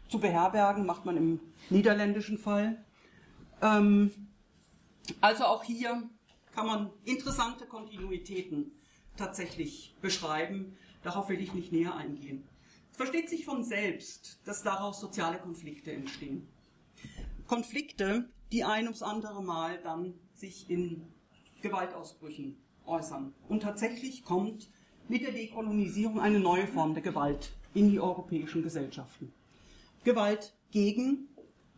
[SPEAKER 3] zu beherbergen, macht man im niederländischen Fall. Ähm, also auch hier kann man interessante Kontinuitäten tatsächlich beschreiben. Darauf will ich nicht näher eingehen. Es versteht sich von selbst, dass daraus soziale Konflikte entstehen. Konflikte, die ein ums andere Mal dann sich in Gewaltausbrüchen äußern. Und tatsächlich kommt mit der Dekolonisierung eine neue Form der Gewalt in die europäischen Gesellschaften. Gewalt gegen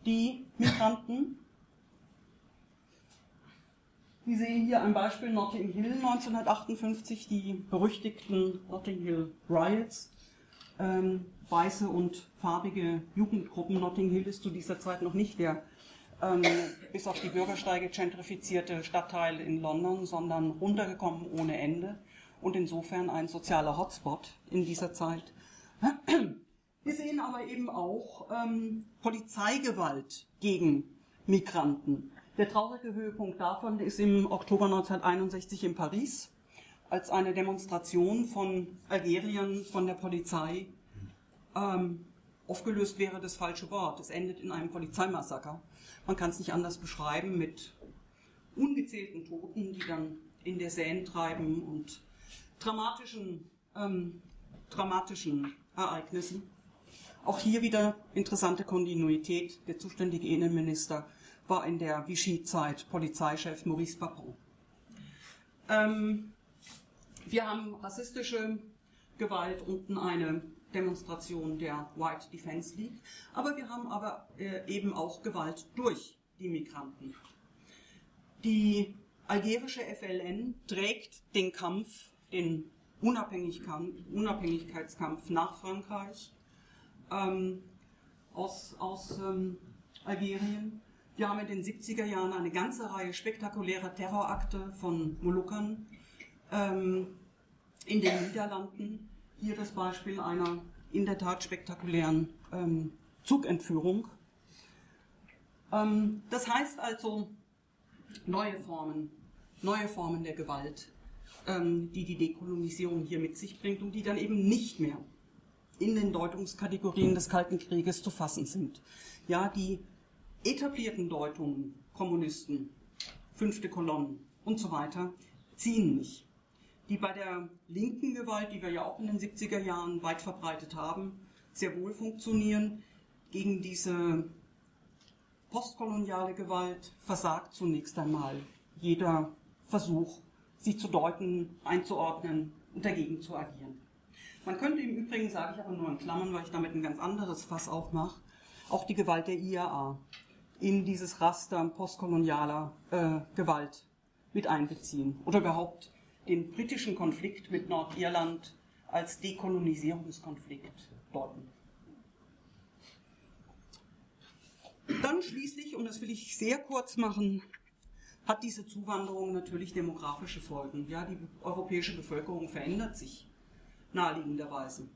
[SPEAKER 3] die Migranten. Sie sehen hier ein Beispiel Notting Hill 1958, die berüchtigten Notting Hill Riots. Ähm, weiße und farbige Jugendgruppen. Notting Hill ist zu dieser Zeit noch nicht der ähm, bis auf die Bürgersteige gentrifizierte Stadtteil in London, sondern runtergekommen ohne Ende und insofern ein sozialer Hotspot in dieser Zeit. Wir sehen aber eben auch ähm, Polizeigewalt gegen Migranten. Der traurige Höhepunkt davon ist im Oktober 1961 in Paris, als eine Demonstration von Algeriern von der Polizei ähm, aufgelöst wäre das falsche Wort. Es endet in einem Polizeimassaker. Man kann es nicht anders beschreiben mit ungezählten Toten, die dann in der Seine treiben und dramatischen, ähm, dramatischen Ereignissen. Auch hier wieder interessante Kontinuität. Der zuständige Innenminister war in der Vichy-Zeit Polizeichef Maurice Papon. Ähm, wir haben rassistische Gewalt, unten eine Demonstration der White Defense League. Aber wir haben aber äh, eben auch Gewalt durch die Migranten. Die algerische FLN trägt den Kampf, den Unabhängigkeitskampf nach Frankreich ähm, aus, aus ähm, Algerien. Wir haben in den 70er Jahren eine ganze Reihe spektakulärer Terrorakte von Molukkern ähm, in den Niederlanden. Hier das Beispiel einer in der Tat spektakulären ähm, Zugentführung. Ähm, das heißt also neue Formen, neue Formen der Gewalt, ähm, die die Dekolonisierung hier mit sich bringt und die dann eben nicht mehr in den Deutungskategorien des Kalten Krieges zu fassen sind. Ja, die etablierten Deutungen, Kommunisten, fünfte Kolonnen und so weiter, ziehen nicht. Die bei der linken Gewalt, die wir ja auch in den 70er Jahren weit verbreitet haben, sehr wohl funktionieren. Gegen diese postkoloniale Gewalt versagt zunächst einmal jeder Versuch, sie zu deuten, einzuordnen und dagegen zu agieren. Man könnte im Übrigen, sage ich aber nur in Klammern, weil ich damit ein ganz anderes Fass aufmache, auch die Gewalt der IAA in dieses Raster postkolonialer äh, Gewalt mit einbeziehen oder überhaupt den britischen Konflikt mit Nordirland als Dekolonisierungskonflikt deuten. Dann schließlich, und das will ich sehr kurz machen, hat diese Zuwanderung natürlich demografische Folgen. Ja, die europäische Bevölkerung verändert sich naheliegenderweise.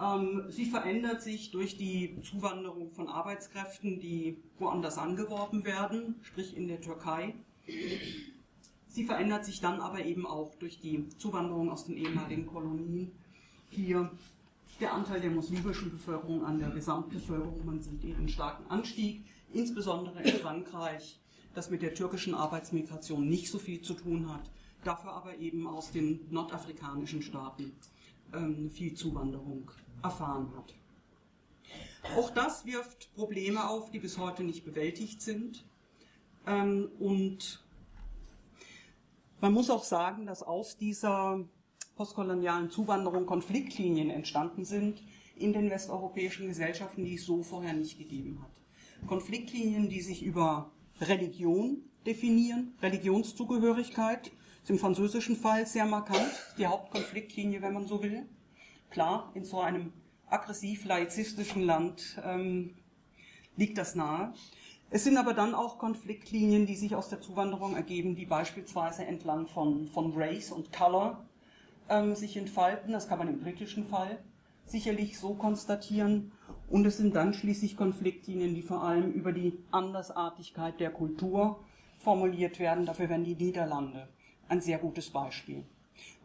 [SPEAKER 3] Ähm, sie verändert sich durch die Zuwanderung von Arbeitskräften, die woanders angeworben werden, sprich in der Türkei. Sie verändert sich dann aber eben auch durch die Zuwanderung aus den ehemaligen Kolonien. Hier der Anteil der muslimischen Bevölkerung an der Gesamtbevölkerung, man sieht eben einen starken Anstieg, insbesondere in Frankreich, das mit der türkischen Arbeitsmigration nicht so viel zu tun hat dafür aber eben aus den nordafrikanischen Staaten ähm, viel Zuwanderung erfahren hat. Auch das wirft Probleme auf, die bis heute nicht bewältigt sind. Ähm, und man muss auch sagen, dass aus dieser postkolonialen Zuwanderung Konfliktlinien entstanden sind in den westeuropäischen Gesellschaften, die es so vorher nicht gegeben hat. Konfliktlinien, die sich über Religion definieren, Religionszugehörigkeit, ist im französischen Fall sehr markant, die Hauptkonfliktlinie, wenn man so will. Klar, in so einem aggressiv-laizistischen Land ähm, liegt das nahe. Es sind aber dann auch Konfliktlinien, die sich aus der Zuwanderung ergeben, die beispielsweise entlang von, von Race und Color ähm, sich entfalten. Das kann man im britischen Fall sicherlich so konstatieren. Und es sind dann schließlich Konfliktlinien, die vor allem über die Andersartigkeit der Kultur formuliert werden. Dafür werden die Niederlande ein sehr gutes Beispiel.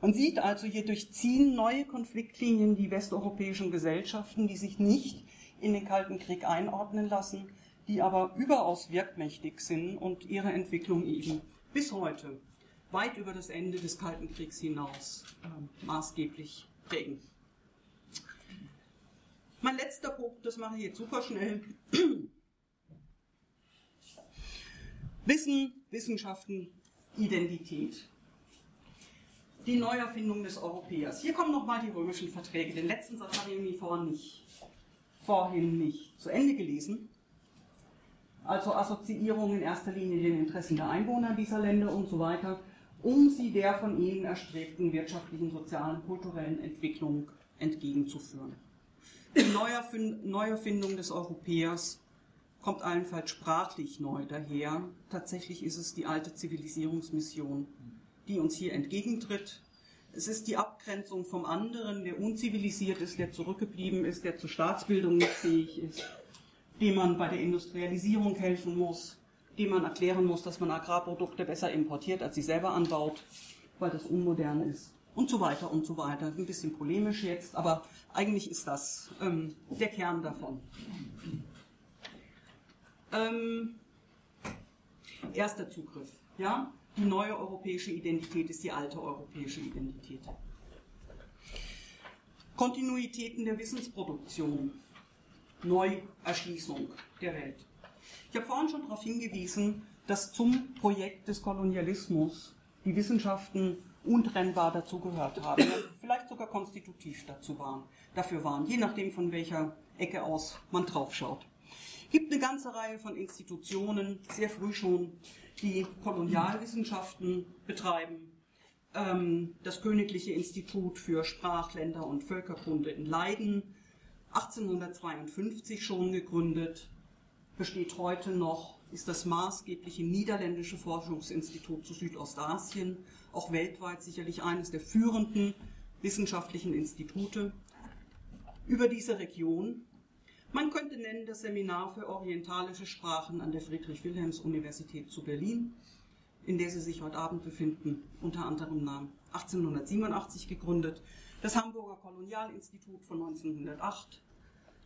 [SPEAKER 3] Man sieht also, hier durchziehen neue Konfliktlinien die westeuropäischen Gesellschaften, die sich nicht in den Kalten Krieg einordnen lassen, die aber überaus wirkmächtig sind und ihre Entwicklung eben bis heute weit über das Ende des Kalten Kriegs hinaus äh, maßgeblich prägen. Mein letzter Punkt, das mache ich jetzt super schnell. Wissen, Wissenschaften, Identität. Die Neuerfindung des Europäers. Hier kommen nochmal die römischen Verträge. Den letzten Satz habe ich irgendwie vorhin nicht, vorhin nicht zu Ende gelesen. Also Assoziierung in erster Linie den Interessen der Einwohner dieser Länder und so weiter, um sie der von ihnen erstrebten wirtschaftlichen, sozialen, kulturellen Entwicklung entgegenzuführen. Die Neuerfindung des Europäers kommt allenfalls sprachlich neu daher. Tatsächlich ist es die alte Zivilisierungsmission, die uns hier entgegentritt. Es ist die Abgrenzung vom anderen, der unzivilisiert ist, der zurückgeblieben ist, der zur Staatsbildung nicht fähig ist, dem man bei der Industrialisierung helfen muss, dem man erklären muss, dass man Agrarprodukte besser importiert, als sie selber anbaut, weil das unmodern ist und so weiter und so weiter. Ein bisschen polemisch jetzt, aber eigentlich ist das ähm, der Kern davon. Ähm, erster Zugriff. Ja? Die neue europäische Identität ist die alte europäische Identität. Kontinuitäten der Wissensproduktion. Neuerschließung der Welt. Ich habe vorhin schon darauf hingewiesen, dass zum Projekt des Kolonialismus die Wissenschaften untrennbar dazugehört haben, vielleicht sogar konstitutiv dazu waren, dafür waren, je nachdem von welcher Ecke aus man draufschaut. Es gibt eine ganze Reihe von Institutionen, sehr früh schon, die Kolonialwissenschaften betreiben. Ähm, das Königliche Institut für Sprachländer und Völkerkunde in Leiden, 1852 schon gegründet, besteht heute noch, ist das maßgebliche niederländische Forschungsinstitut zu Südostasien auch weltweit sicherlich eines der führenden wissenschaftlichen Institute über diese Region. Man könnte nennen das Seminar für orientalische Sprachen an der Friedrich-Wilhelms-Universität zu Berlin, in der Sie sich heute Abend befinden, unter anderem Namen 1887 gegründet, das Hamburger Kolonialinstitut von 1908,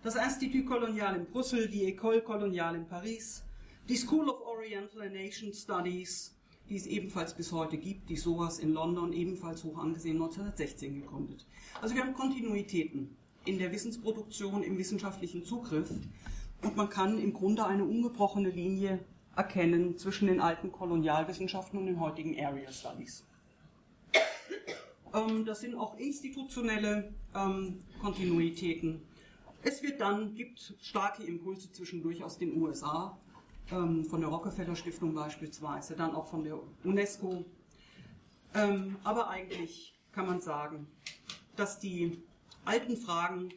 [SPEAKER 3] das Institut Colonial in Brüssel, die École Coloniale in Paris, die School of Oriental and Asian Studies die es ebenfalls bis heute gibt, die SOAS in London, ebenfalls hoch angesehen, 1916 gegründet. Also wir haben Kontinuitäten in der Wissensproduktion, im wissenschaftlichen Zugriff und man kann im Grunde eine ungebrochene Linie erkennen zwischen den alten Kolonialwissenschaften und den heutigen Area Studies. Ähm, das sind auch institutionelle ähm, Kontinuitäten. Es wird dann, gibt starke Impulse zwischendurch aus den USA, ähm, von der Rockefeller Stiftung beispielsweise, dann auch von der UNESCO. Aber eigentlich kann man sagen, dass die alten Fragen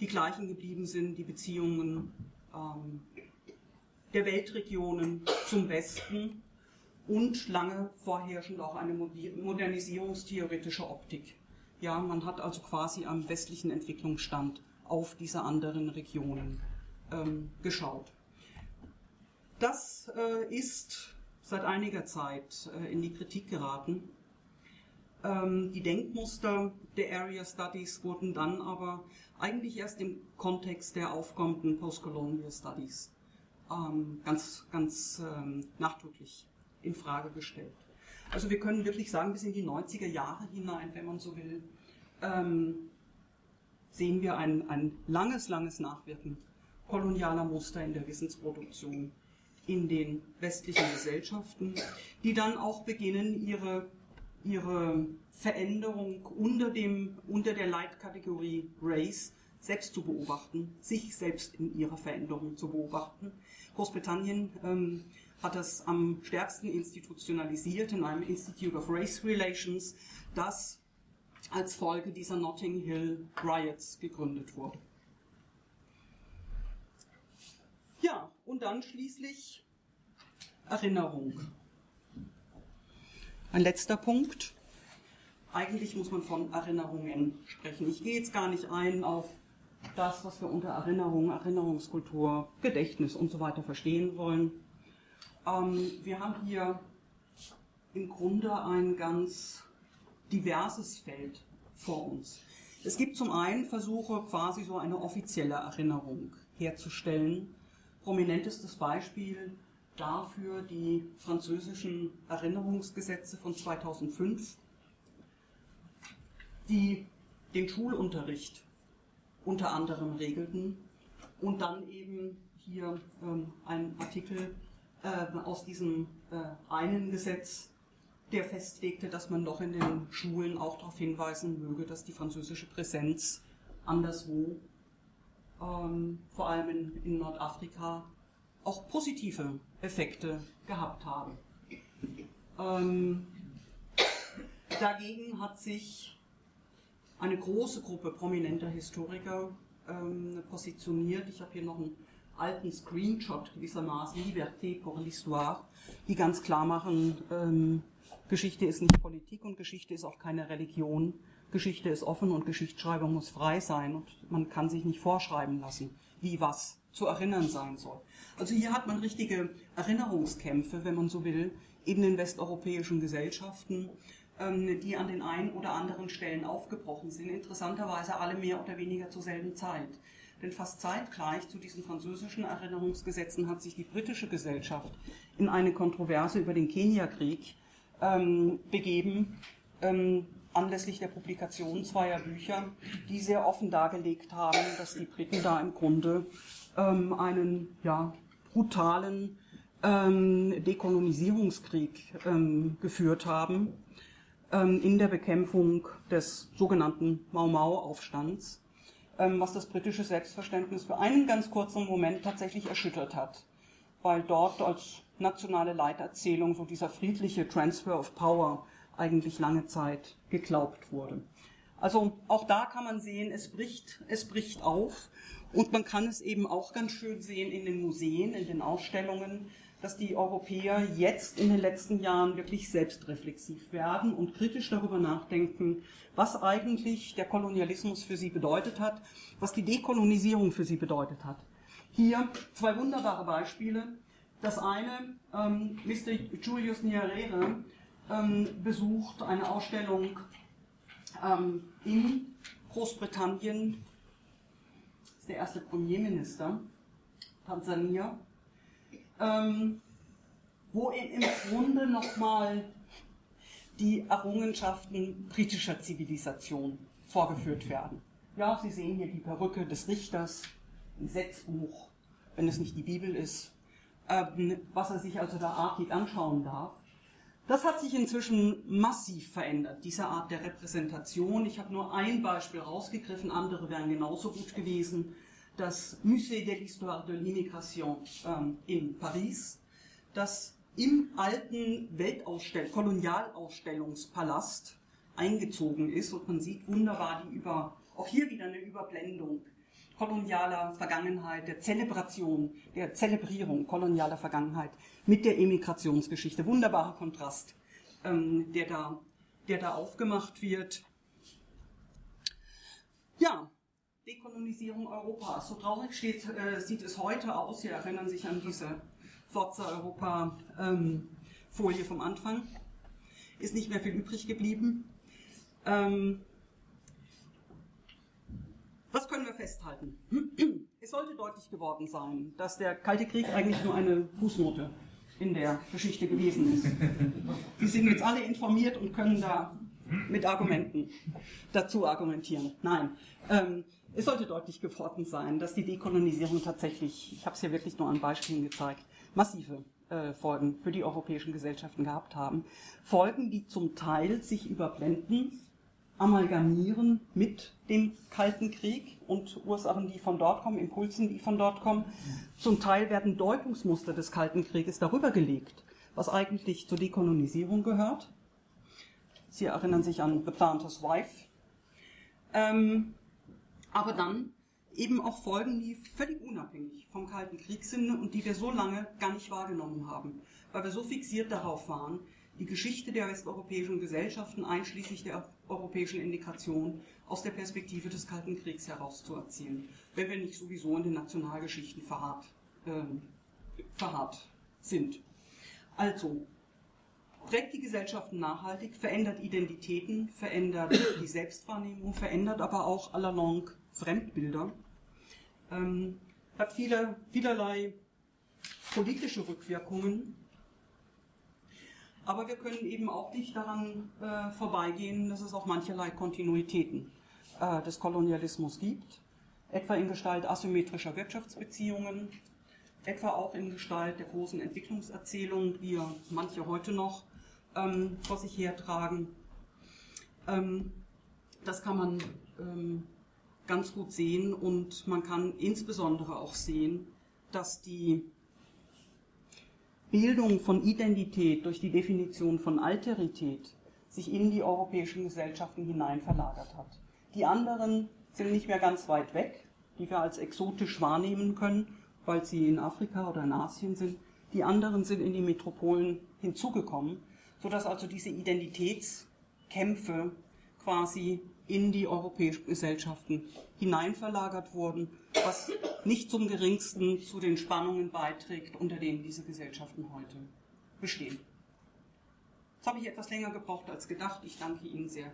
[SPEAKER 3] die gleichen geblieben sind, die Beziehungen ähm, der Weltregionen zum Westen und lange vorherrschend auch eine modernisierungstheoretische Optik. Ja, man hat also quasi am westlichen Entwicklungsstand auf diese anderen Regionen ähm, geschaut. Das äh, ist seit einiger Zeit äh, in die Kritik geraten. Ähm, die Denkmuster der Area Studies wurden dann aber eigentlich erst im Kontext der aufkommenden Postcolonial Studies ähm, ganz, ganz ähm, nachdrücklich in Frage gestellt. Also wir können wirklich sagen, bis in die 90er Jahre hinein, wenn man so will, sehen wir ein, ein langes, langes Nachwirken kolonialer Muster in der Wissensproduktion in den westlichen Gesellschaften, die dann auch beginnen, ihre, ihre Veränderung unter, dem, unter der Leitkategorie Race selbst zu beobachten, sich selbst in ihrer Veränderung zu beobachten. Großbritannien ähm, hat das am stärksten institutionalisiert in einem Institute of Race Relations, das als Folge dieser Notting Hill Riots gegründet wurde. Ja, und dann schließlich Erinnerung. Ein letzter Punkt. Eigentlich muss man von Erinnerungen sprechen. Ich gehe jetzt gar nicht ein auf das, was wir unter Erinnerung, Erinnerungskultur, Gedächtnis und so weiter verstehen wollen. Ähm, wir haben hier im Grunde ein ganz diverses Feld vor uns. Es gibt zum einen Versuche, quasi so eine offizielle Erinnerung herzustellen. Prominentestes Beispiel dafür die französischen Erinnerungsgesetze von 2005, die den Schulunterricht unter anderem regelten und dann eben hier ähm, ein Artikel äh, aus diesem äh, einen Gesetz, der festlegte, dass man doch in den Schulen auch darauf hinweisen möge, dass die französische Präsenz anderswo, ähm, vor allem in, in Nordafrika, auch positive Effekte gehabt habe. Ähm, dagegen hat sich eine große Gruppe prominenter Historiker ähm, positioniert. Ich habe hier noch einen alten Screenshot gewissermaßen, Liberté pour l'Histoire, die ganz klar machen, ähm, Geschichte ist nicht Politik und Geschichte ist auch keine Religion. Geschichte ist offen und Geschichtsschreibung muss frei sein und man kann sich nicht vorschreiben lassen, wie was zu erinnern sein soll. Also hier hat man richtige Erinnerungskämpfe, wenn man so will, in den westeuropäischen Gesellschaften, ähm, die an den einen oder anderen Stellen aufgebrochen sind. Interessanterweise alle mehr oder weniger zur selben Zeit. Denn fast zeitgleich zu diesen französischen Erinnerungsgesetzen hat sich die britische Gesellschaft in eine Kontroverse über den Keniakrieg ähm, begeben, ähm, anlässlich der Publikation zweier Bücher, die sehr offen dargelegt haben, dass die Briten da im Grunde ähm, einen ja, brutalen ähm, Dekolonisierungskrieg ähm, geführt haben ähm, in der Bekämpfung des sogenannten Mau-Mau-Aufstands, ähm, was das britische Selbstverständnis für einen ganz kurzen Moment tatsächlich erschüttert hat, weil dort als nationale Leiterzählung so dieser friedliche Transfer of Power eigentlich lange Zeit geglaubt wurde. Also auch da kann man sehen, es bricht, es bricht auf und man kann es eben auch ganz schön sehen in den Museen, in den Ausstellungen, dass die Europäer jetzt in den letzten Jahren wirklich selbstreflexiv werden und kritisch darüber nachdenken, was eigentlich der Kolonialismus für sie bedeutet hat, was die Dekolonisierung für sie bedeutet hat. Hier zwei wunderbare Beispiele. Das eine, ähm, Mr. Julius Nyerere ähm, besucht eine Ausstellung ähm, in Großbritannien der erste Premierminister, Tansania, ähm, wo im Grunde nochmal die Errungenschaften britischer Zivilisation vorgeführt werden. Ja, Sie sehen hier die Perücke des Richters, ein Gesetzbuch, wenn es nicht die Bibel ist, ähm, was er sich also da artig anschauen darf. Das hat sich inzwischen massiv verändert, diese Art der Repräsentation. Ich habe nur ein Beispiel rausgegriffen, andere wären genauso gut gewesen. Das Musée de l'Histoire de l'Immigration ähm, in Paris, das im alten Weltausstell Kolonialausstellungspalast eingezogen ist und man sieht wunderbar die über, auch hier wieder eine Überblendung kolonialer Vergangenheit, der Zelebration, der Zelebrierung kolonialer Vergangenheit mit der Emigrationsgeschichte. Wunderbarer Kontrast, ähm, der, da, der da aufgemacht wird. Ja, Dekolonisierung Europas. So traurig steht, äh, sieht es heute aus. Sie erinnern sich an diese Forza Europa ähm, Folie vom Anfang. Ist nicht mehr viel übrig geblieben. Ähm, was können wir festhalten? Es sollte deutlich geworden sein, dass der Kalte Krieg eigentlich nur eine Fußnote in der Geschichte gewesen ist. Sie sind jetzt alle informiert und können da mit Argumenten dazu argumentieren. Nein, ähm, es sollte deutlich geworden sein, dass die Dekolonisierung tatsächlich, ich habe es hier wirklich nur an Beispielen gezeigt, massive äh, Folgen für die europäischen Gesellschaften gehabt haben. Folgen, die zum Teil sich überblenden amalgamieren mit dem Kalten Krieg und Ursachen, die von dort kommen, Impulsen, die von dort kommen. Zum Teil werden Deutungsmuster des Kalten Krieges darüber gelegt, was eigentlich zur Dekolonisierung gehört. Sie erinnern sich an The Planter's Wife, Ähm, aber dann eben auch Folgen, die völlig unabhängig vom Kalten Krieg sind und die wir so lange gar nicht wahrgenommen haben, weil wir so fixiert darauf waren, die Geschichte der westeuropäischen Gesellschaften einschließlich der europäischen Integration aus der Perspektive des Kalten Kriegs herauszuerzielen, wenn wir nicht sowieso in den Nationalgeschichten verharrt, äh, verharrt sind. Also, prägt die Gesellschaften nachhaltig, verändert Identitäten, verändert die Selbstwahrnehmung, verändert aber auch allalong Fremdbilder, ähm, hat viele, vielerlei politische Rückwirkungen. Aber wir können eben auch nicht daran äh, vorbeigehen, dass es auch mancherlei Kontinuitäten äh, des Kolonialismus gibt, etwa in Gestalt asymmetrischer Wirtschaftsbeziehungen, etwa auch in Gestalt der großen Entwicklungserzählung, die ja manche heute noch ähm, vor sich hertragen. Ähm, das kann man ähm, ganz gut sehen und man kann insbesondere auch sehen, dass die Bildung von Identität durch die Definition von Alterität sich in die europäischen Gesellschaften hinein verlagert hat. Die anderen sind nicht mehr ganz weit weg, die wir als exotisch wahrnehmen können, weil sie in Afrika oder in Asien sind. Die anderen sind in die Metropolen hinzugekommen, sodass also diese Identitätskämpfe quasi in die europäischen Gesellschaften hineinverlagert wurden, was nicht zum geringsten zu den Spannungen beiträgt, unter denen diese Gesellschaften heute bestehen. Jetzt habe ich etwas länger gebraucht als gedacht. Ich danke Ihnen sehr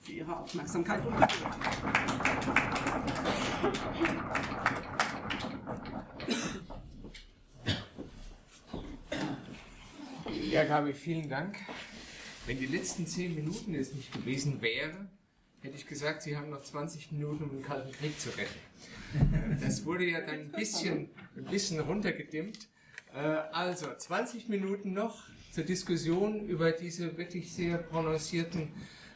[SPEAKER 3] für Ihre Aufmerksamkeit.
[SPEAKER 2] Ja, Gabi, vielen Dank. Wenn die letzten zehn Minuten es nicht gewesen wären, hätte ich gesagt, Sie haben noch 20 Minuten, um den Kalten Krieg zu retten. Das wurde ja dann ein bisschen, ein bisschen runtergedimmt. Äh, also, 20 Minuten noch zur Diskussion über diese wirklich sehr prononcierten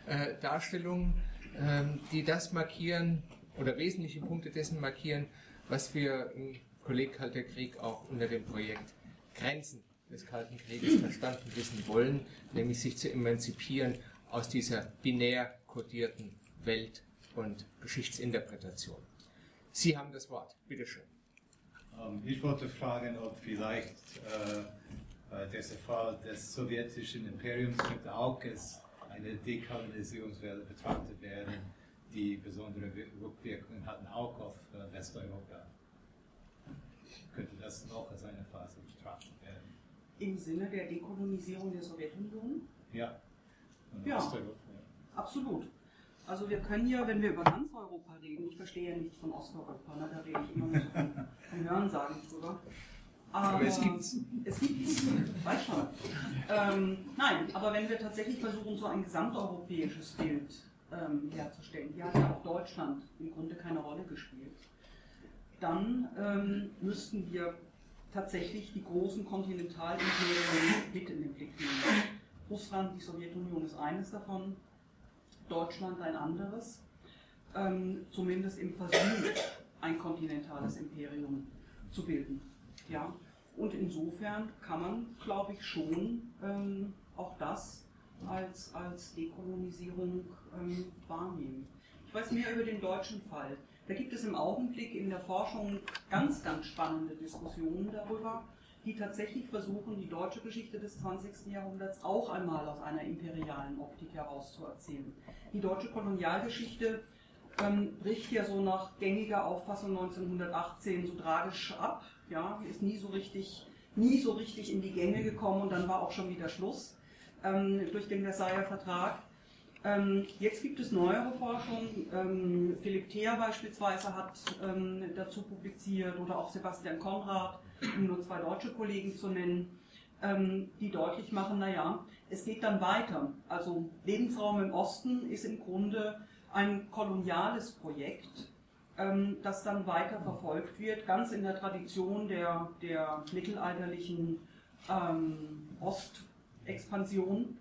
[SPEAKER 2] äh, Darstellungen, ähm, die das markieren oder wesentliche Punkte dessen markieren, was wir im Kolleg Kalter Krieg auch unter dem Projekt Grenzen des Kalten Krieges verstanden wissen wollen, nämlich sich zu emanzipieren aus dieser binär kodierten Welt- und Geschichtsinterpretation. Sie haben das Wort, bitteschön.
[SPEAKER 4] Ähm, ich wollte fragen, ob vielleicht äh, dieser Fall des sowjetischen Imperiums könnte auch als eine Dekolonisierungswelle betrachtet werden, die besondere Rückwirkungen hatten auch auf äh, Westeuropa. Könnte das noch als eine Phase betrachtet werden?
[SPEAKER 3] Im Sinne der Dekolonisierung der Sowjetunion?
[SPEAKER 4] Ja.
[SPEAKER 3] Ja, absolut. Also wir können ja, wenn wir über ganz Europa reden, ich verstehe ja nichts von Osteuropa, ne, da rede ich immer nur so von, Hörensagen drüber. Aber,
[SPEAKER 2] Aber es gibt's.
[SPEAKER 3] Es gibt's, weiß schon. Ähm, nein, aber wenn wir tatsächlich versuchen, so ein gesamteuropäisches Bild ähm, herzustellen, hier hat ja auch Deutschland im Grunde keine Rolle gespielt, dann ähm, müssten wir tatsächlich die großen Kontinentalimperien mit in den Blick nehmen. Russland, die Sowjetunion ist eines davon, Deutschland ein anderes, ähm, zumindest im Versuch, ein kontinentales Imperium zu bilden. Ja? Und insofern kann man, glaube ich, schon ähm, auch das als, als Dekolonisierung ähm, wahrnehmen. Ich weiß mehr über den deutschen Fall. Da gibt es im Augenblick in der Forschung ganz, ganz spannende Diskussionen darüber, die tatsächlich versuchen, die deutsche Geschichte des 20. Jahrhunderts auch einmal aus einer imperialen Optik herauszuerzählen. Die deutsche Kolonialgeschichte ähm, bricht ja so nach gängiger Auffassung 1918 so tragisch ab, ja, ist nie so richtig, nie so richtig in die Gänge gekommen und dann war auch schon wieder Schluss ähm, durch den Versailler Vertrag. Ähm, jetzt gibt es neuere Forschung. Ähm, Philipp Theer beispielsweise hat ähm, dazu publiziert oder auch Sebastian Konrad, um nur zwei deutsche Kollegen zu nennen, ähm, die deutlich machen, naja, es geht dann weiter. Also Lebensraum im Osten ist im Grunde ein koloniales Projekt, ähm, das dann weiter verfolgt wird, ganz in der Tradition der, der mittelalterlichen ähm, Ostexpansion.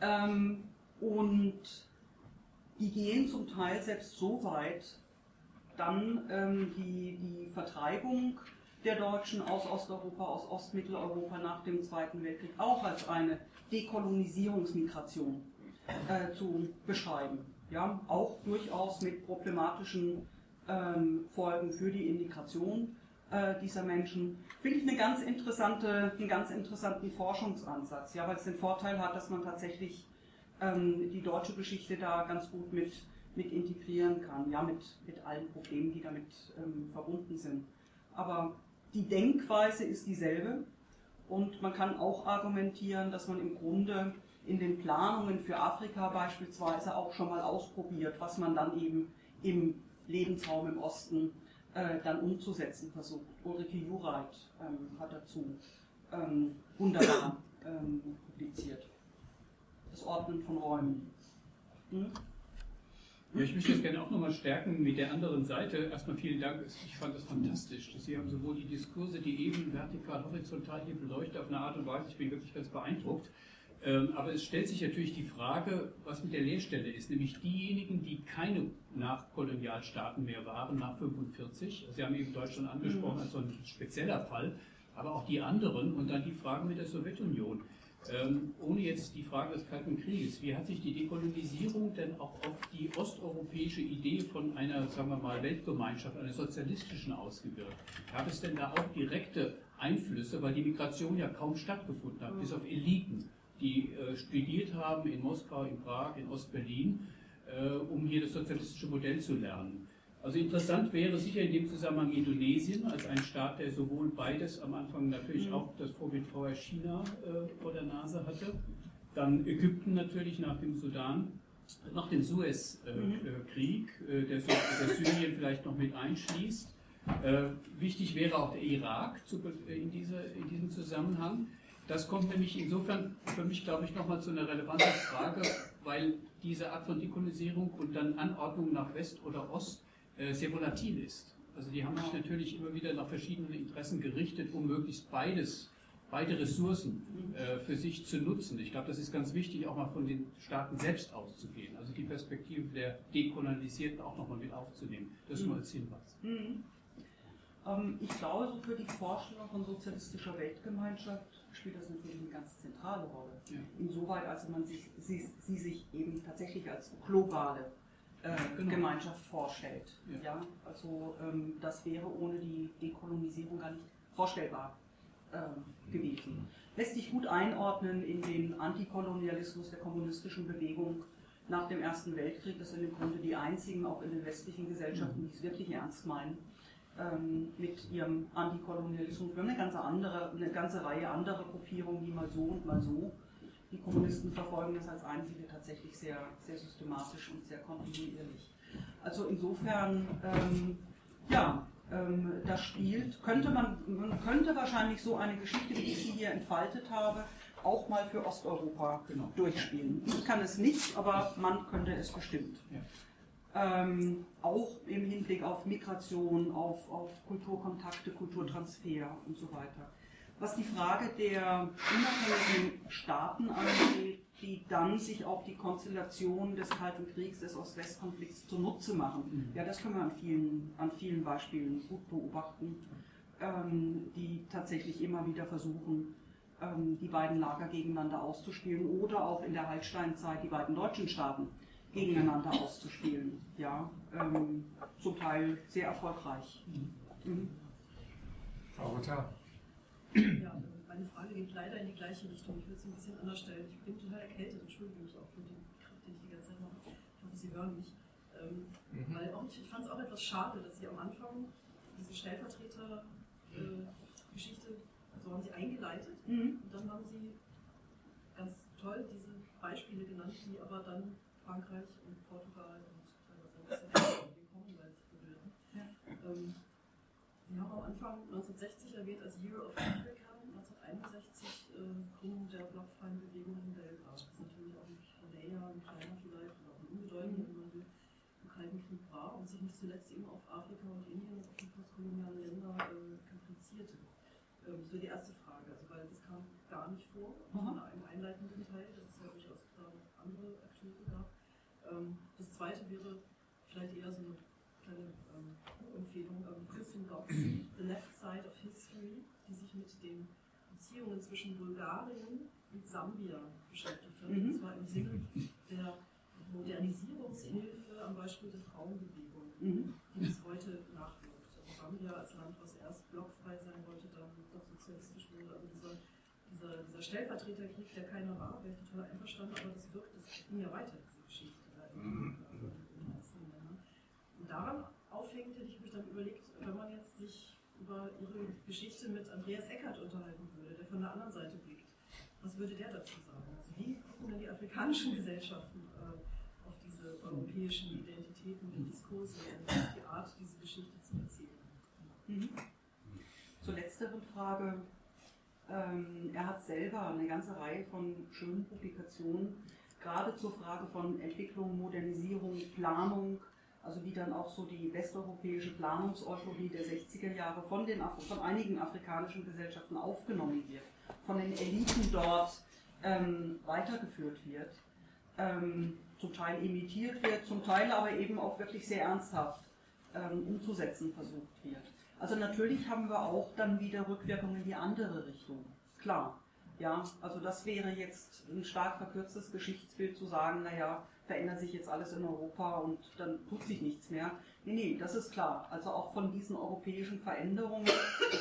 [SPEAKER 3] Ähm, und die gehen zum Teil selbst so weit, dann ähm, die, die Vertreibung der Deutschen aus Osteuropa, aus Ostmitteleuropa nach dem Zweiten Weltkrieg auch als eine Dekolonisierungsmigration äh, zu beschreiben. Ja, auch durchaus mit problematischen ähm, Folgen für die Integration äh, dieser Menschen. Finde ich eine ganz interessante, einen ganz interessanten Forschungsansatz, ja, weil es den Vorteil hat, dass man tatsächlich ähm, die deutsche Geschichte da ganz gut mit, mit integrieren kann, ja, mit, mit allen Problemen, die damit ähm, verbunden sind. Aber die Denkweise ist dieselbe und man kann auch argumentieren, dass man im Grunde in den Planungen für Afrika beispielsweise auch schon mal ausprobiert, was man dann eben im Lebensraum im Osten äh, dann umzusetzen versucht. Ulrike Jureit ähm, hat dazu ähm, wunderbar ähm, publiziert. Das Ordnen von Räumen. Hm?
[SPEAKER 5] Ja, ich möchte das gerne auch nochmal stärken mit der anderen Seite. Erstmal vielen Dank, ich fand das fantastisch. Sie haben sowohl die Diskurse, die eben vertikal, horizontal hier beleuchtet auf eine Art und Weise, ich bin wirklich ganz beeindruckt. Ähm, aber es stellt sich natürlich die Frage, was mit der Leerstelle ist, nämlich diejenigen, die keine Nachkolonialstaaten mehr waren nach 1945. Sie haben eben Deutschland angesprochen als so ein spezieller Fall, aber auch die anderen und dann die Fragen mit der Sowjetunion. Ähm, ohne jetzt die Frage des Kalten Krieges, wie hat sich die Dekolonisierung denn auch auf die osteuropäische Idee von einer, sagen wir mal, Weltgemeinschaft, einer sozialistischen ausgewirkt? Gab es denn da auch direkte Einflüsse, weil die Migration ja kaum stattgefunden hat, bis auf Eliten? die äh, studiert haben in Moskau, in Prag, in Ostberlin, äh, um hier das sozialistische Modell zu lernen. Also interessant wäre sicher in dem Zusammenhang Indonesien als ein Staat, der sowohl beides am Anfang natürlich auch das Vorbild vorher China äh, vor der Nase hatte, dann Ägypten natürlich nach dem Sudan, nach dem Suez-Krieg, äh, der, der, Syrien vielleicht noch mit einschließt. Äh, wichtig wäre auch der Irak zu, in, diese, in diesem Zusammenhang. Das kommt nämlich insofern für mich, glaube ich, nochmal zu einer relevanten Frage, weil diese Art von Dekolonisierung und dann Anordnung nach West oder Ost äh, sehr volatil ist. Also die haben sich natürlich immer wieder nach verschiedenen Interessen gerichtet, um möglichst beides, beide Ressourcen äh, für sich zu nutzen. Ich glaube, das ist ganz wichtig, auch mal von den Staaten selbst auszugehen. Also die Perspektive der Dekolonisierten auch nochmal mit aufzunehmen. Das nur als Hinweis.
[SPEAKER 3] Mhm. Ähm, ich glaube, so für die Vorstellung von sozialistischer Weltgemeinschaft spielt das natürlich eine ganz zentrale Rolle. Ja. Insoweit, als man sich, sie, sie, sich eben tatsächlich als globale äh, genau. Gemeinschaft vorstellt. Ja. ja? Also ähm, das wäre ohne die Dekolonisierung gar nicht vorstellbar äh, gewesen. Lässt sich gut einordnen in den Antikolonialismus der kommunistischen Bewegung nach dem Ersten Weltkrieg. Das sind im Grunde die einzigen, auch in den westlichen Gesellschaften, die es wirklich ernst meinen ähm, mit ihrem Antikolonialismus. Wir haben eine ganze, andere, eine ganze Reihe anderer Gruppierungen, die mal so und mal so. Die Kommunisten verfolgen das als einzige tatsächlich sehr, sehr systematisch und sehr kontinuierlich. Also insofern, ähm, ja, ähm, das spielt, könnte man, man könnte wahrscheinlich so eine Geschichte, wie ich sie hier entfaltet habe, auch mal für Osteuropa genau. durchspielen. Ich kann es nicht, aber man könnte es bestimmt. Ja ähm, auch im Hinblick auf Migration, auf, auf Kulturkontakte, Kulturtransfer und so weiter. Was die Frage der unabhängigen Staaten angeht, die dann sich auch die Konstellation des Kalten Kriegs, des Ost-West-Konflikts zunutze machen, mhm. ja, das können wir an vielen, an vielen Beispielen gut beobachten, ähm, die tatsächlich immer wieder versuchen, ähm, die beiden Lager gegeneinander auszuspielen oder auch in der Heilsteinzeit die beiden deutschen Staaten gegeneinander auszuspielen. Ja, ähm, zum Teil sehr erfolgreich. Mhm.
[SPEAKER 2] Frau Rutter.
[SPEAKER 6] Ja, meine Frage geht leider in die gleiche Richtung. Ich würde es ein bisschen anders stellen. Ich bin total erkältet, entschuldige mich auch für den Kraft, den ich die ganze Zeit mache. Ich hoffe, Sie hören mich. Ähm, mhm. Weil auch ich, ich fand es auch etwas schade, dass Sie am Anfang diese Stellvertreter-Geschichte, äh, so haben Sie eingeleitet mhm. und dann haben Sie ganz toll diese Beispiele genannt, die aber dann Frankreich und Portugal und teilweise den Commonwealth berühren. Ja. Ähm, Sie haben am Anfang 1960 erwähnt als Year of Africa, 1961 äh, Gründung der blockfreien Bewegung in LA. Das ist natürlich auch nicht näher, ein kleiner vielleicht oder auch ein unbedeutender, wenn man will, im Kalten Krieg war und sich nicht zuletzt eben auf Afrika und Indien, auf die postkolonialen Länder äh, kaprizierte. Ähm, das wäre die erste Frage, also weil das kam gar nicht vor mhm. im einleitenden Teil, dass es ja durchaus da andere Akteure gab. Ähm, das zweite wäre vielleicht eher so eine kleine ähm, Empfehlung, ähm, Christian Gotts The Left Side of History, die sich mit den Beziehungen zwischen Bulgarien und Sambia beschäftigt hat. Mhm. Und zwar im Sinne der Modernisierungshilfe am Beispiel der Frauenbewegung,
[SPEAKER 3] Mhm.
[SPEAKER 6] die bis heute nachwirkt. Also Gambia als Land, was erst blockfrei sein wollte, dann doch sozialistisch wurde. Also dieser, dieser, dieser Stellvertreterkrieg, der keiner war, wäre ich total einverstanden, aber das wirkt, das ging ja weiter, diese Geschichte. Einzelnen Ländern. Und daran aufhängend hätte ich mich dann überlegt, wenn man jetzt sich über ihre Geschichte mit Andreas Eckert unterhalten würde, der von der anderen Seite blickt, was würde der dazu sagen? Also wie gucken denn die afrikanischen Gesellschaften äh, auf diese europäischen Identitäten und Diskurse und die Art, diese Geschichte zu erzählen?
[SPEAKER 3] Mhm. Zur letzteren Frage. Ähm, er hat selber eine ganze Reihe von schönen Publikationen, gerade zur Frage von Entwicklung, Modernisierung, Planung, also wie dann auch so die westeuropäische Planungseuphorie der 60er Jahre von, den, von einigen afrikanischen Gesellschaften aufgenommen wird, von den Eliten dort ähm, weitergeführt wird, ähm, zum Teil imitiert wird, zum Teil aber eben auch wirklich sehr ernsthaft ähm, umzusetzen versucht wird. Also natürlich haben wir auch dann wieder Rückwirkungen in die andere Richtung. Klar. Ja, also das wäre jetzt ein stark verkürztes Geschichtsbild zu sagen, naja, verändert sich jetzt alles in Europa und dann tut sich nichts mehr. Nee, nee, das ist klar. Also auch von diesen europäischen Veränderungen,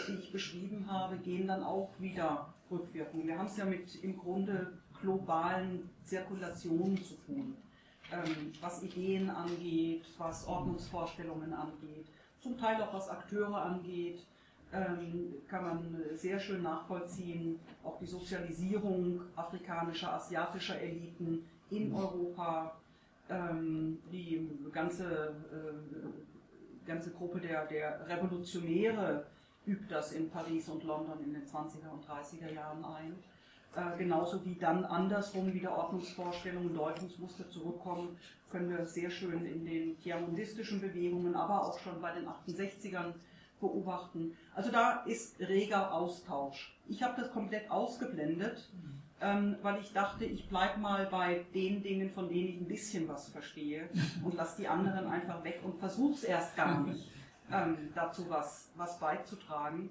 [SPEAKER 3] die ich beschrieben habe, gehen dann auch wieder Rückwirkungen. Wir haben es ja mit im Grunde globalen Zirkulationen zu tun, ähm, was Ideen angeht, was Ordnungsvorstellungen angeht, zum Teil auch was Akteure angeht, kann man sehr schön nachvollziehen, auch die Sozialisierung afrikanischer, asiatischer Eliten in Europa, ähm, die ganze, äh, ganze Gruppe der, der Revolutionäre übt das in Paris und London in den 20er und 30er Jahren ein. Äh, genauso wie dann andersrum wieder Ordnungsvorstellungen, Deutungsmuster zurückkommen, können wir sehr schön in den tiamondistischen Bewegungen, aber auch schon bei den 68ern beobachten. Also da ist reger Austausch. Ich habe das komplett ausgeblendet, ähm, weil ich dachte, ich bleibe mal bei den Dingen, von denen ich ein bisschen was verstehe und lasse die anderen einfach weg und versuche es erst gar nicht, ähm, dazu was, was beizutragen.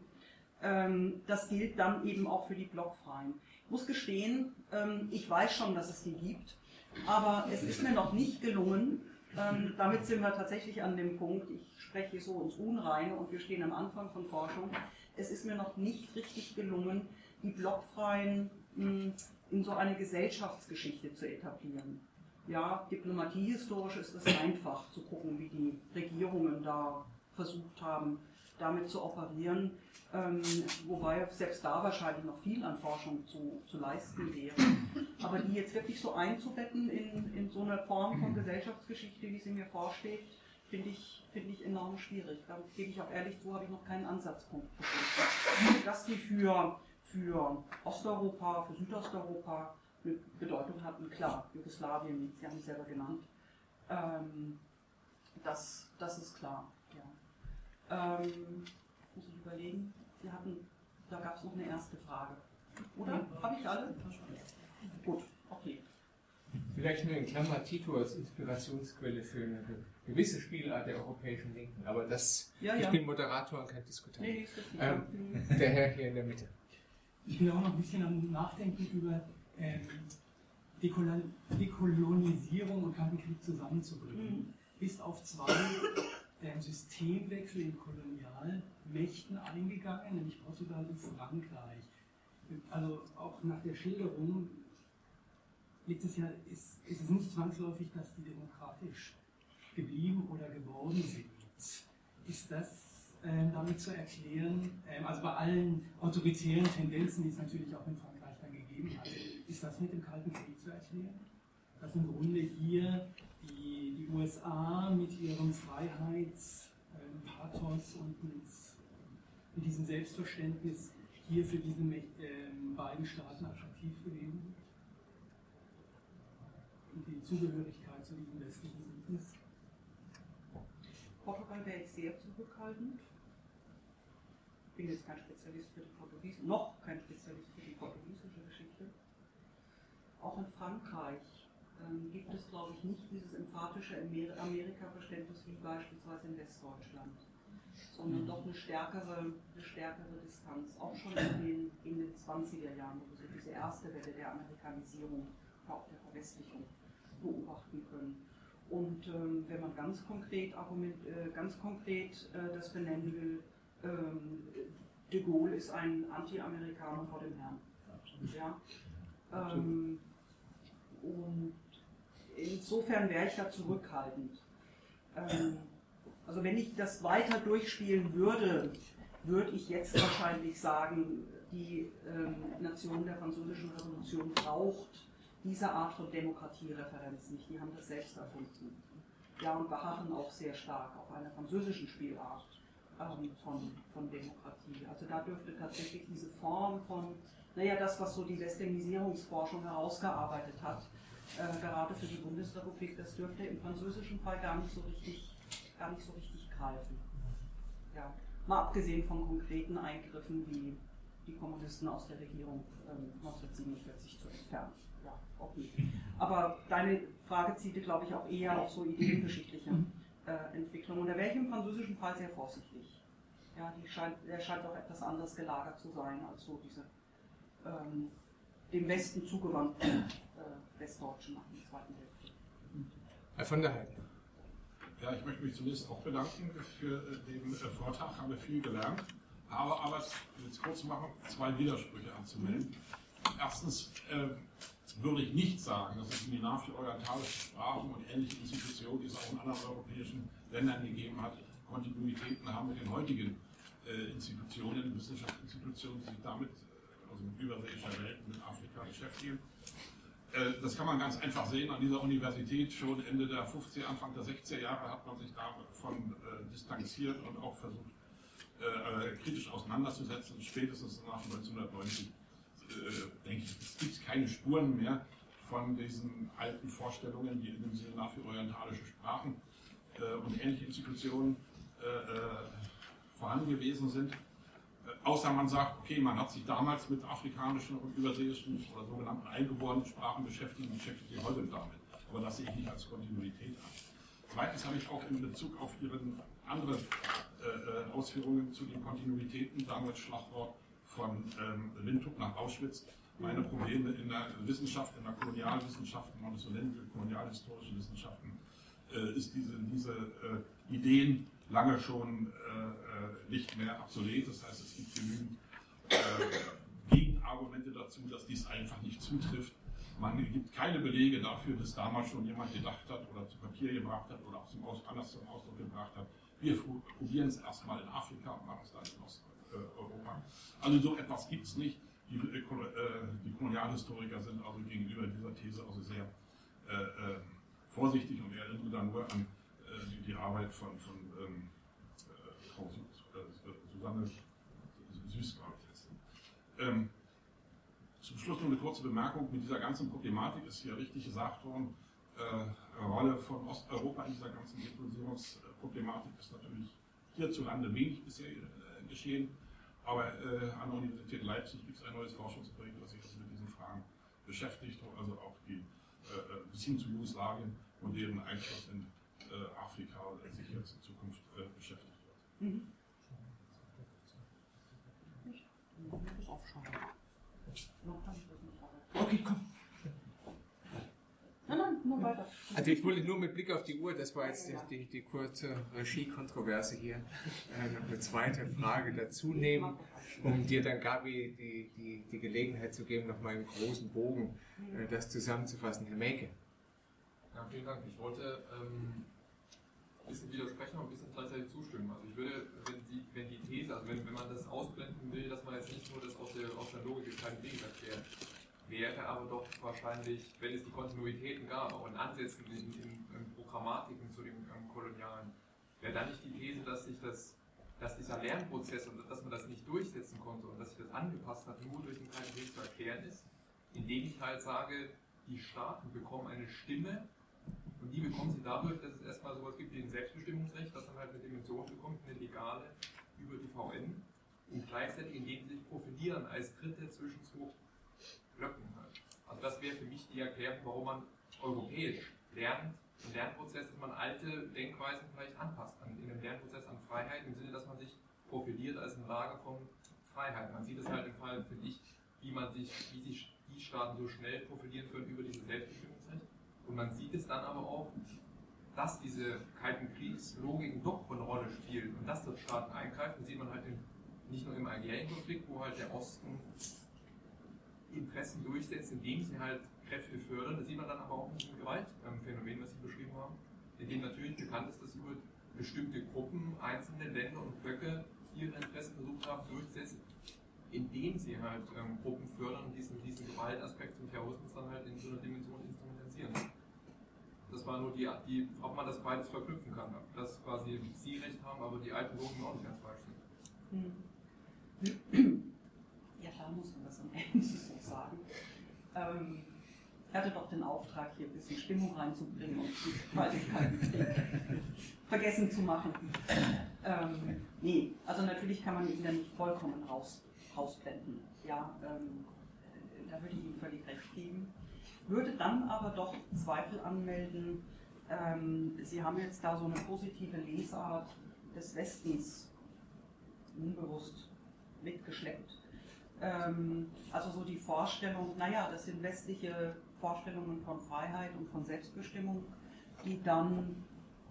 [SPEAKER 3] Ähm, das gilt dann eben auch für die Blockfreien. Ich muss gestehen, ähm, ich weiß schon, dass es die gibt, aber es ist mir noch nicht gelungen, ähm, damit sind wir tatsächlich an dem Punkt, ich spreche so ins Unreine und wir stehen am Anfang von Forschung, es ist mir noch nicht richtig gelungen, die Blockfreien mh, in so eine Gesellschaftsgeschichte zu etablieren. Ja, diplomatiehistorisch ist es einfach zu gucken, wie die Regierungen da versucht haben, damit zu operieren, ähm, wobei selbst da wahrscheinlich noch viel an Forschung zu, zu leisten wäre. Aber die jetzt wirklich so einzubetten in, in so eine Form von Gesellschaftsgeschichte, wie sie mir vorsteht, finde ich, finde ich enorm schwierig. Da gebe ich auch ehrlich zu, habe ich noch keinen Ansatzpunkt gefunden. Dass die für, für Osteuropa, für Südosteuropa eine Bedeutung hatten, klar, Jugoslawien, Sie haben es selber genannt, ähm, das, das ist klar. Ja. Ähm, muss ich überlegen, Sie hatten, da gab es noch eine erste Frage. Oder? Habe ich alle? Gut, okay.
[SPEAKER 2] Vielleicht nur in Klammer Tito als Inspirationsquelle für eine gewisse Spielart der europäischen Linken. Aber das,
[SPEAKER 3] Ja,
[SPEAKER 2] ich
[SPEAKER 3] ja.
[SPEAKER 2] bin Moderator und kein Diskutant.
[SPEAKER 3] Nee,
[SPEAKER 2] ähm,
[SPEAKER 3] Ja.
[SPEAKER 2] der Herr hier in der Mitte.
[SPEAKER 7] Ich bin auch noch ein bisschen am Nachdenken über ähm, Dekolon Dekolonisierung und Kalten Krieg zusammenzubringen. Ist auf zwei ähm, Systemwechsel in Kolonialmächten eingegangen, nämlich Portugal und Frankreich. Also auch nach der Schilderung liegt es ja, ist, ist es nicht zwangsläufig, dass die demokratisch geblieben oder geworden sind. Ist das ähm, damit zu erklären, ähm, also bei allen autoritären Tendenzen, die es natürlich auch in Frankreich dann gegeben hat, ist das mit dem Kalten Krieg zu erklären? Dass im Grunde hier die, die USA mit ihrem Freiheitspathos und mit, mit diesem Selbstverständnis hier für diese ähm, beiden Staaten attraktiv gewesen? Und die Zugehörigkeit zu diesem westlichen Bündnis?
[SPEAKER 3] Portugal wäre ich sehr zurückhaltend. Ich bin jetzt kein Spezialist für die Portugiesische, noch kein Spezialist für die portugiesische Geschichte. Auch in Frankreich ähm, gibt es, glaube ich, nicht dieses emphatische Amer- Amerika-Verständnis wie beispielsweise in Westdeutschland, sondern doch eine stärkere, eine stärkere Distanz. Auch schon in den, in den 20er Jahren, wo so diese erste Welle der Amerikanisierung, auch der Verwestlichung beobachten können. Und ähm, wenn man ganz konkret, argument, äh, ganz konkret äh, das benennen will, ähm, de Gaulle ist ein Anti-Amerikaner vor dem Herrn. Ja? Ähm, und insofern wäre ich da zurückhaltend. Ähm, also wenn ich das weiter durchspielen würde, würde ich jetzt wahrscheinlich sagen, die ähm, Nation der Französischen Revolution braucht diese Art von Demokratiereferenz nicht. Die haben das selbst erfunden. Ja, und beharren auch sehr stark auf einer französischen Spielart ähm, von, von Demokratie. Also da dürfte tatsächlich diese Form von, naja, das, was so die Westernisierungsforschung herausgearbeitet hat, äh, gerade für die Bundesrepublik, das dürfte im französischen Fall gar nicht so richtig, gar nicht so richtig greifen. Ja. Mal abgesehen von konkreten Eingriffen wie die Kommunisten aus der Regierung ähm, 1947 zu entfernen. Ja, auch. Aber deine Frage zielte, glaube ich, auch eher auf so ideengeschichtliche äh, Entwicklungen. Und da wäre ich im französischen Fall sehr vorsichtig. Ja, die scheint, der scheint auch etwas anders gelagert zu sein als so diese ähm, dem Westen zugewandten äh, Westdeutschen nach dem Zweiten Weltkrieg.
[SPEAKER 2] Herr von der Heiden.
[SPEAKER 8] Ja, ich möchte mich zunächst auch bedanken für äh, den äh, Vortrag, habe viel gelernt, habe aber, jetzt kurz machen, zwei Widersprüche anzumelden. Erstens äh, würde ich nicht sagen, dass es Seminar für orientalische Sprachen und ähnliche Institutionen, die es auch in anderen europäischen Ländern gegeben hat, Kontinuitäten haben mit den heutigen äh, Institutionen, Wissenschaftsinstitutionen, die sich damit, also mit überseeischer Welt, mit Afrika beschäftigen. Äh, das kann man ganz einfach sehen an dieser Universität. Schon Ende der 50er, Anfang der 60er Jahre hat man sich davon äh, distanziert und auch versucht, äh, kritisch auseinanderzusetzen. Spätestens nach 1990, denke ich, es gibt keine Spuren mehr von diesen alten Vorstellungen, die in dem Seminar für orientalische Sprachen und ähnliche Institutionen vorhanden gewesen sind außer man sagt, okay, man hat sich damals mit afrikanischen und überseeischen oder sogenannten eingeborenen Sprachen beschäftigt und beschäftigt sich heute damit. Aber das sehe ich nicht als Kontinuität an. Zweitens habe ich auch in Bezug auf Ihre anderen äh, äh, Ausführungen zu den Kontinuitäten, damals Schlagwort von ähm, Windhoek nach Auschwitz, meine Probleme in der Wissenschaft, in der Kolonialwissenschaften, man so nennen will, kolonialhistorischen Wissenschaften, äh, ist diese, diese äh, Ideen lange schon äh, nicht mehr obsolet. Das heißt, es gibt genügend äh, Gegenargumente dazu, dass dies einfach nicht zutrifft. Man gibt keine Belege dafür, dass damals schon jemand gedacht hat oder zu Papier gebracht hat oder auch zum Aus anders zum Ausdruck gebracht hat. Wir probieren es erstmal in Afrika und machen es dann in Osteuropa. Also so etwas gibt es nicht. Die, äh, die, Kolonialhistoriker sind also gegenüber dieser These also sehr äh, äh, vorsichtig und erinnern da nur an die, die, Arbeit von, von ähm, äh, Frau äh, Susanne Süß, glaube ich, ist. Ähm, zum Schluss noch eine kurze Bemerkung. Mit dieser ganzen Problematik ist hier richtig gesagt worden, äh, Rolle von Osteuropa in dieser ganzen Dekolonisierungsproblematik ist natürlich hierzulande wenig bisher äh, geschehen. Aber äh, an der Universität Leipzig gibt es ein neues Forschungsprojekt, das sich also mit diesen Fragen beschäftigt, also auch die äh, bis hin zu Jugoslawien und deren Einfluss in äh, Afrika sich jetzt in Zukunft äh, beschäftigt wird. Mhm.
[SPEAKER 3] Okay, komm. Nein, nein, nur weiter.
[SPEAKER 2] Also ich wollte nur mit Blick auf die Uhr, das war jetzt die, die, die kurze Regie-Kontroverse hier, äh, noch eine zweite Frage dazu nehmen, um dir dann, Gabi, die, die, die Gelegenheit zu geben, nochmal im großen Bogen äh, das zusammenzufassen. Herr Meke.
[SPEAKER 9] Ja, vielen Dank. Ich wollte ähm, ein bisschen widersprechen und ein bisschen gleichzeitig zustimmen. Also ich würde, wenn die, wenn die These, also wenn, wenn man das ausblenden will, dass man jetzt nicht nur das aus der, aus der Logik kleinen Krieges erklärt, wäre aber doch wahrscheinlich, wenn es die Kontinuitäten gab, auch in Ansätzen, in, in, in Programmatiken zu dem Kolonialen, wäre dann nicht die These, dass sich das dass dieser Lernprozess und dass man das nicht durchsetzen konnte und dass sich das angepasst hat, nur durch den Krieg zu erklären ist, indem ich halt sage, die Staaten bekommen eine Stimme und die bekommen sie dadurch, dass es erstmal sowas gibt wie ein Selbstbestimmungsrecht, das dann halt eine Dimension bekommt, eine legale über die VN und gleichzeitig indem sie sich profilieren als Dritte zwischen zwei Blöcken halt. Also das wäre für mich die Erklärung, warum man europäisch lernt, im Lernprozess, dass man alte Denkweisen vielleicht anpasst, an, in einem Lernprozess an Freiheit, im Sinne, dass man sich profiliert als ein Lager von Freiheit. Man sieht es halt im Fall, finde ich, wie man sich, wie sich die Staaten so schnell profilieren können über dieses Selbstbestimmungsrecht Und man sieht es dann aber auch, dass diese Kalten Kriegslogiken doch eine Rolle spielen und dass dort Staaten eingreifen, sieht man halt in, nicht nur im algerien Konflikt, wo halt der Osten Interessen durchsetzt, indem sie halt Kräfte fördern. Das sieht man dann aber auch in diesem Gewaltphänomen, was Sie beschrieben haben, in dem natürlich bekannt ist, dass über bestimmte Gruppen, einzelne Länder und Blöcke ihre Interessen versucht haben durchzusetzen, indem sie halt ähm, Gruppen fördern und diesen, diesen Gewaltaspekt zum Terrorismus dann halt in so einer Dimension instrumentalisieren. Das war nur die, die, ob man das beides verknüpfen kann. Dass quasi Sie recht haben, aber die alten Logen auch nicht ganz falsch sind.
[SPEAKER 3] Hm. Ja, klar muss man das am Ende so sagen. Ähm, ich hatte doch den Auftrag, hier ein bisschen Stimmung reinzubringen und die Kalten vergessen zu machen. Ähm, nee, also natürlich kann man ihn dann nicht vollkommen raus, rausblenden. Ja, ähm, da würde ich Ihnen völlig recht geben. Würde dann aber doch Zweifel anmelden, ähm, Sie haben jetzt da so eine positive Lesart des Westens unbewusst mitgeschleppt. Ähm, also so die Vorstellung, naja, das sind westliche Vorstellungen von Freiheit und von Selbstbestimmung, die dann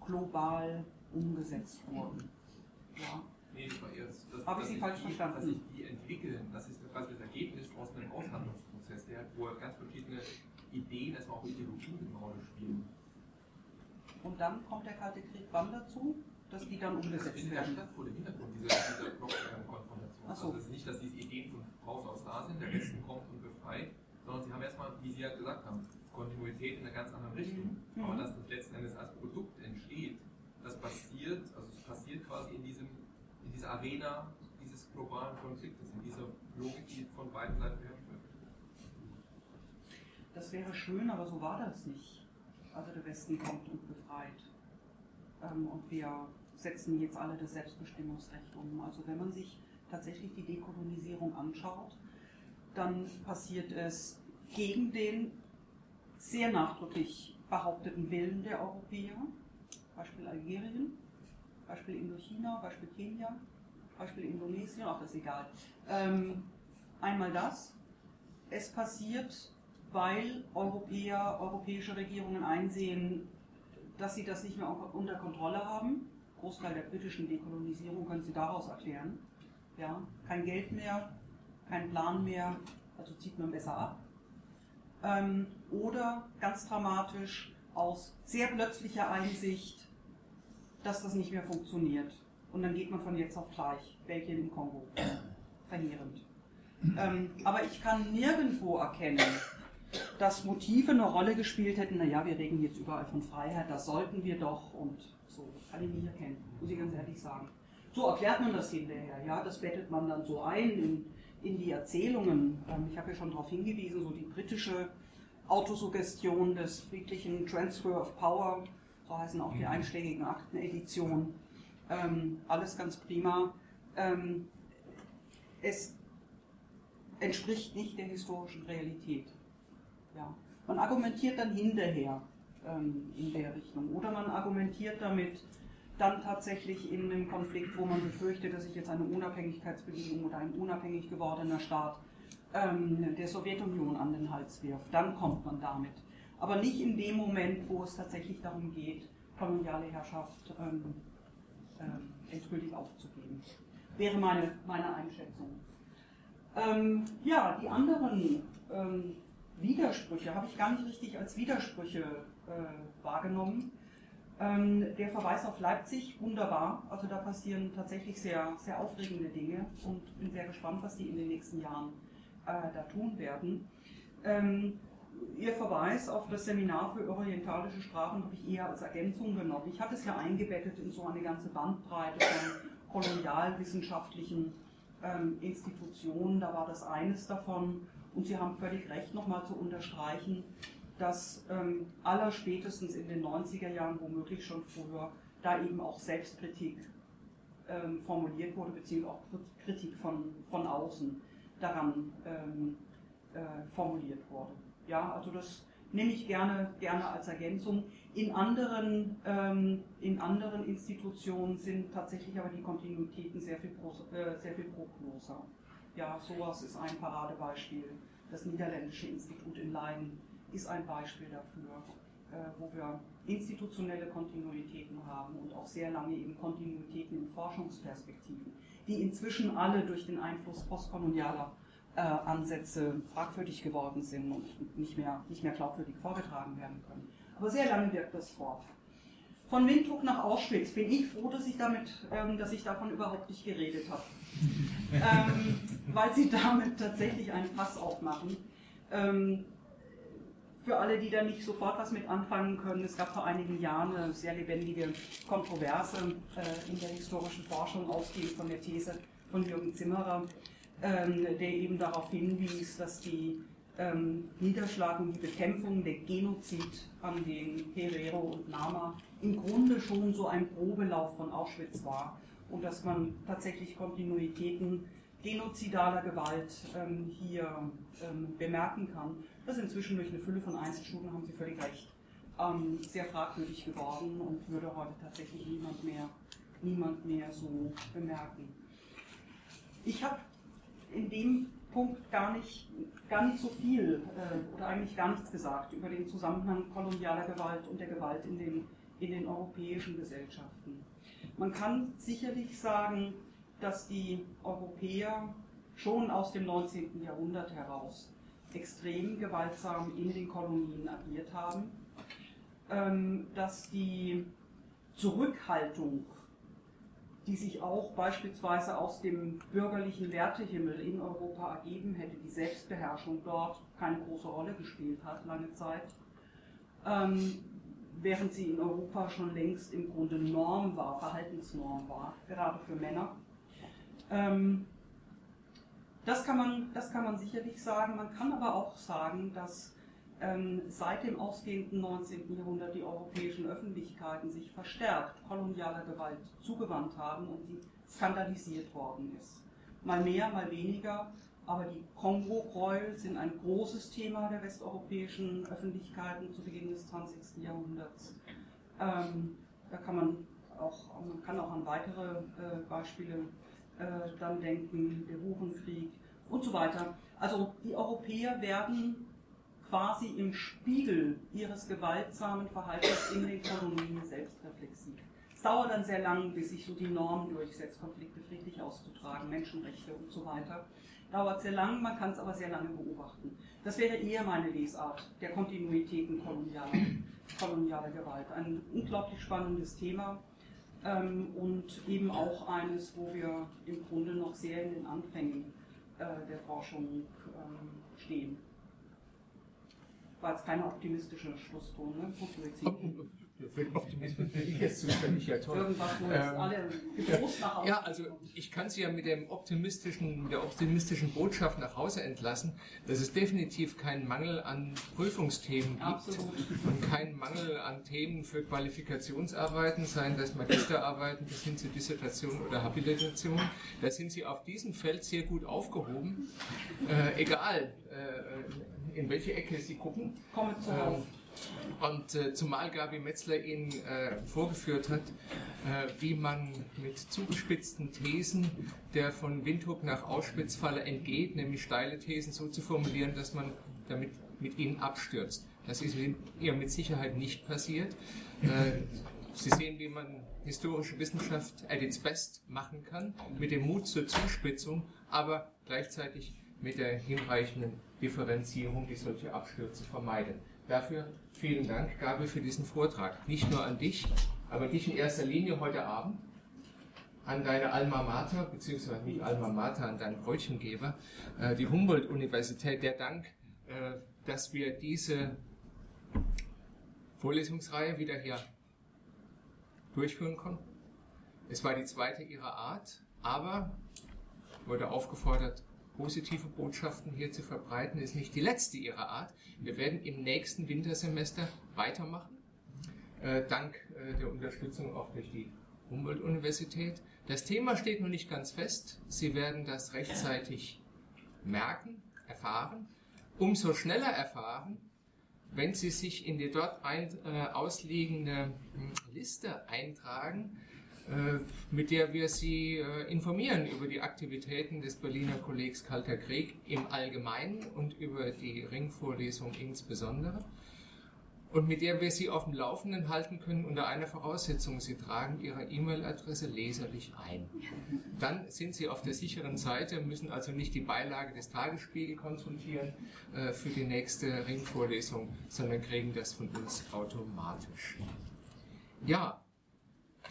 [SPEAKER 3] global umgesetzt wurden. Ja.
[SPEAKER 9] Nee, das war das,
[SPEAKER 3] Habe ich Sie falsch
[SPEAKER 9] die,
[SPEAKER 3] verstanden?
[SPEAKER 9] Dass sich die entwickeln, das ist quasi das Ergebnis aus einem Aushandlungsprozess, der, wo ganz verschiedene Ideen, erstmal auch Ideologien eine Rolle spielen.
[SPEAKER 3] Und dann kommt der Kalte Krieg wann dazu? Dass die dann umgesetzt
[SPEAKER 9] in
[SPEAKER 3] werden?
[SPEAKER 9] In der Stadt vor dem Hintergrund dieser, dieser Blockkonfrontation.
[SPEAKER 3] So.
[SPEAKER 9] Also es ist nicht, dass diese Ideen von Haus aus da sind, der Westen kommt und befreit, sondern sie haben erstmal, wie Sie ja gesagt haben, Kontinuität in einer ganz anderen Richtung.
[SPEAKER 3] Mhm.
[SPEAKER 9] Aber dass das letzten Endes als Produkt entsteht, das passiert, also es passiert quasi in diesem, in dieser Arena dieses globalen Konfliktes, in dieser Logik, die von beiden Seiten wird.
[SPEAKER 3] Das wäre schön, aber so war das nicht. Also der Westen kommt und befreit. Ähm, und wir setzen jetzt alle das Selbstbestimmungsrecht um. Also wenn man sich tatsächlich die Dekolonisierung anschaut, dann passiert es gegen den sehr nachdrücklich behaupteten Willen der Europäer, Beispiel Algerien, Beispiel Indochina, Beispiel Kenia, Beispiel Indonesien, auch das ist egal. Ähm, einmal das. Es passiert, weil Europäer, europäische Regierungen einsehen, dass sie das nicht mehr unter Kontrolle haben. Großteil der britischen Dekolonisierung können sie daraus erklären. Ja, kein Geld mehr, kein Plan mehr, also zieht man besser ab. Ähm, oder ganz dramatisch aus sehr plötzlicher Einsicht, dass das nicht mehr funktioniert. Und dann geht man von jetzt auf gleich. Belgien im Kongo. Verheerend. Ähm, aber ich kann nirgendwo erkennen, dass Motive eine Rolle gespielt hätten. Naja, wir reden jetzt überall von Freiheit, das sollten wir doch und so. Kann ich nicht erkennen, muss ich ganz ehrlich sagen. So erklärt man das hinterher. Ja, das bettet man dann so ein in, in die Erzählungen. Ähm, ich habe ja schon darauf hingewiesen, so die britische Autosuggestion des friedlichen Transfer of Power, so heißen auch die einschlägigen Akteneditionen. Ähm, alles ganz prima. Ähm, es entspricht nicht der historischen Realität. Ja. Man argumentiert dann hinterher ähm, in der Richtung. Oder man argumentiert damit dann tatsächlich in einem Konflikt, wo man befürchtet, dass sich jetzt eine Unabhängigkeitsbewegung oder ein unabhängig gewordener Staat ähm, der Sowjetunion an den Hals wirft. Dann kommt man damit. Aber nicht in dem Moment, wo es tatsächlich darum geht, koloniale Herrschaft ähm, ähm, endgültig aufzugeben. Wäre meine, meine Einschätzung. Ähm, ja, die anderen ähm, Widersprüche habe ich gar nicht richtig als Widersprüche äh, wahrgenommen. Ähm, der Verweis auf Leipzig, wunderbar. Also da passieren tatsächlich sehr, sehr aufregende Dinge und bin sehr gespannt, was die in den nächsten Jahren äh, da tun werden. Ähm, Ihr Verweis auf das Seminar für orientalische Sprachen habe ich eher als Ergänzung genommen. Ich hatte es ja eingebettet in so eine ganze Bandbreite von kolonialwissenschaftlichen ähm, Institutionen. Da war das eines davon. Und Sie haben völlig recht, nochmal zu unterstreichen, dass ähm, allerspätestens in den 90er Jahren, womöglich schon früher, da eben auch Selbstkritik ähm, formuliert wurde, beziehungsweise auch Kritik von, von außen daran ähm, äh, formuliert wurde. Ja, also das nehme ich gerne, gerne als Ergänzung. In anderen, ähm, in anderen Institutionen sind tatsächlich aber die Kontinuitäten sehr viel, äh, sehr viel prognoser. Ja, sowas ist ein Paradebeispiel. Das Niederländische Institut in Leiden ist ein Beispiel dafür. wo wir institutionelle Kontinuitäten haben und auch sehr lange eben Kontinuitäten in Forschungsperspektiven, die inzwischen alle durch den Einfluss postkolonialer äh, Ansätze fragwürdig geworden sind und nicht mehr, nicht mehr glaubwürdig vorgetragen werden können. Aber sehr lange wirkt das fort. Von Windhoek nach Auschwitz bin ich froh, dass ich, damit, ähm, dass ich davon überhaupt nicht geredet habe, ähm, weil sie damit tatsächlich ein Fass aufmachen. Ähm, für alle, die da nicht sofort was mit anfangen können, es gab vor einigen Jahren eine sehr lebendige Kontroverse äh, in der historischen Forschung, ausgehend von der These von Jürgen Zimmerer, ähm, der eben darauf hinwies, dass die ähm, Niederschlagung, die Bekämpfung, der Genozid an den Herero und Nama im Grunde schon so ein Probelauf von Auschwitz war und dass man tatsächlich Kontinuitäten genozidaler Gewalt ähm, hier ähm, bemerken kann. Das ist inzwischen durch eine Fülle von Einzelstudien, haben Sie völlig recht, ähm, sehr fragwürdig geworden und würde heute tatsächlich niemand mehr, niemand mehr so bemerken. Ich habe in dem Punkt gar nicht, gar nicht so viel äh, oder eigentlich gar nichts gesagt über den Zusammenhang kolonialer Gewalt und der Gewalt in den, in den europäischen Gesellschaften. Man kann sicherlich sagen, dass die Europäer schon aus dem 19. Jahrhundert heraus extrem gewaltsam in den Kolonien agiert haben, ähm, dass die Zurückhaltung die sich auch beispielsweise aus dem bürgerlichen Wertehimmel in Europa ergeben hätte, die Selbstbeherrschung dort keine große Rolle gespielt hat, lange Zeit, ähm, während sie in Europa schon längst im Grunde Norm war, Verhaltensnorm war, gerade für Männer. Ähm, das, kann man, das kann man sicherlich sagen. Man kann aber auch sagen, dass ähm, seit dem ausgehenden 19. Jahrhundert die europäischen Öffentlichkeiten sich verstärkt kolonialer Gewalt zugewandt haben und die skandalisiert worden ist. Mal mehr, mal weniger, aber die Kongo-Gräuel sind ein großes Thema der westeuropäischen Öffentlichkeiten zu Beginn des 20. Jahrhunderts. Ähm, da kann man auch, man kann auch an weitere äh, Beispiele äh, dann denken, der Buchenkrieg und so weiter. Also die Europäer werden quasi im Spiegel ihres gewaltsamen Verhaltens in den Kolonien selbstreflexiv. Es dauert dann sehr lang, bis sich so die Norm durchsetzt, Konflikte friedlich auszutragen, Menschenrechte und so weiter. Dauert sehr lang, man kann es aber sehr lange beobachten. Das wäre eher meine Lesart der Kontinuitäten kolonialer, kolonialer Gewalt. Ein unglaublich spannendes Thema ähm, und eben auch eines, wo wir im Grunde noch sehr in den Anfängen äh, der Forschung ähm, stehen war jetzt keine optimistische Schlusston, ne?
[SPEAKER 2] Für den Optimismus bin ich jetzt zuständig, ja toll.
[SPEAKER 3] Irgendwas, wo jetzt ähm, alle getrost nach Hause
[SPEAKER 2] Ja, also ich kann Sie ja mit, dem optimistischen, der optimistischen Botschaft nach Hause entlassen, dass es definitiv keinen Mangel an Prüfungsthemen gibt
[SPEAKER 3] Absolut.
[SPEAKER 2] und keinen Mangel an Themen für Qualifikationsarbeiten, seien das Magisterarbeiten bis hin zur Dissertation oder Habilitation. Da sind Sie auf diesem Feld sehr gut aufgehoben. Äh, egal, äh, in welche Ecke Sie gucken.
[SPEAKER 3] Komme zu ähm,
[SPEAKER 2] und äh, zumal Gabi Metzler Ihnen äh, vorgeführt hat, äh, wie man mit zugespitzten Thesen der von Windhoek nach Auschwitz-Falle entgeht, nämlich steile Thesen so zu formulieren, dass man damit mit ihnen abstürzt. Das ist ihr mit Sicherheit nicht passiert. Äh, Sie sehen, wie man historische Wissenschaft at its best machen kann, mit dem Mut zur Zuspitzung, aber gleichzeitig mit der hinreichenden Differenzierung, die solche Abstürze vermeiden. Dafür vielen Dank, Gabi, für diesen Vortrag. Nicht nur an dich, aber dich in erster Linie heute Abend, an deine Alma Mater, beziehungsweise nicht Alma Mater, an deinen Brötchengeber, äh, die Humboldt-Universität. Der Dank, äh, dass wir diese Vorlesungsreihe wieder hier durchführen konnten. Es war die zweite ihrer Art, aber wurde aufgefordert, positive Botschaften hier zu verbreiten, ist nicht die letzte ihrer Art. Wir werden im nächsten Wintersemester weitermachen, äh, dank äh, der Unterstützung auch durch die Humboldt-Universität. Das Thema steht noch nicht ganz fest. Sie werden das rechtzeitig merken, erfahren. Umso schneller erfahren, wenn Sie sich in die dort ein, äh, ausliegende hm, Liste eintragen, mit der wir Sie äh, informieren über die Aktivitäten des Berliner Kollegs Kalter Krieg im Allgemeinen und über die Ringvorlesung insbesondere. und mit der wir Sie auf dem Laufenden halten können unter einer Voraussetzung. Sie tragen Ihre E-Mail-Adresse leserlich ein. Dann sind Sie auf der sicheren Seite, müssen also nicht die Beilage des Tagesspiegel konsultieren äh, für die nächste Ringvorlesung, sondern kriegen das von uns automatisch. Ja,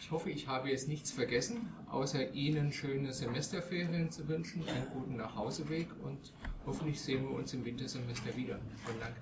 [SPEAKER 2] ich hoffe, ich habe jetzt nichts vergessen, außer Ihnen schöne Semesterferien zu wünschen, einen guten Nachhauseweg und hoffentlich sehen wir uns im Wintersemester wieder. Vielen Dank.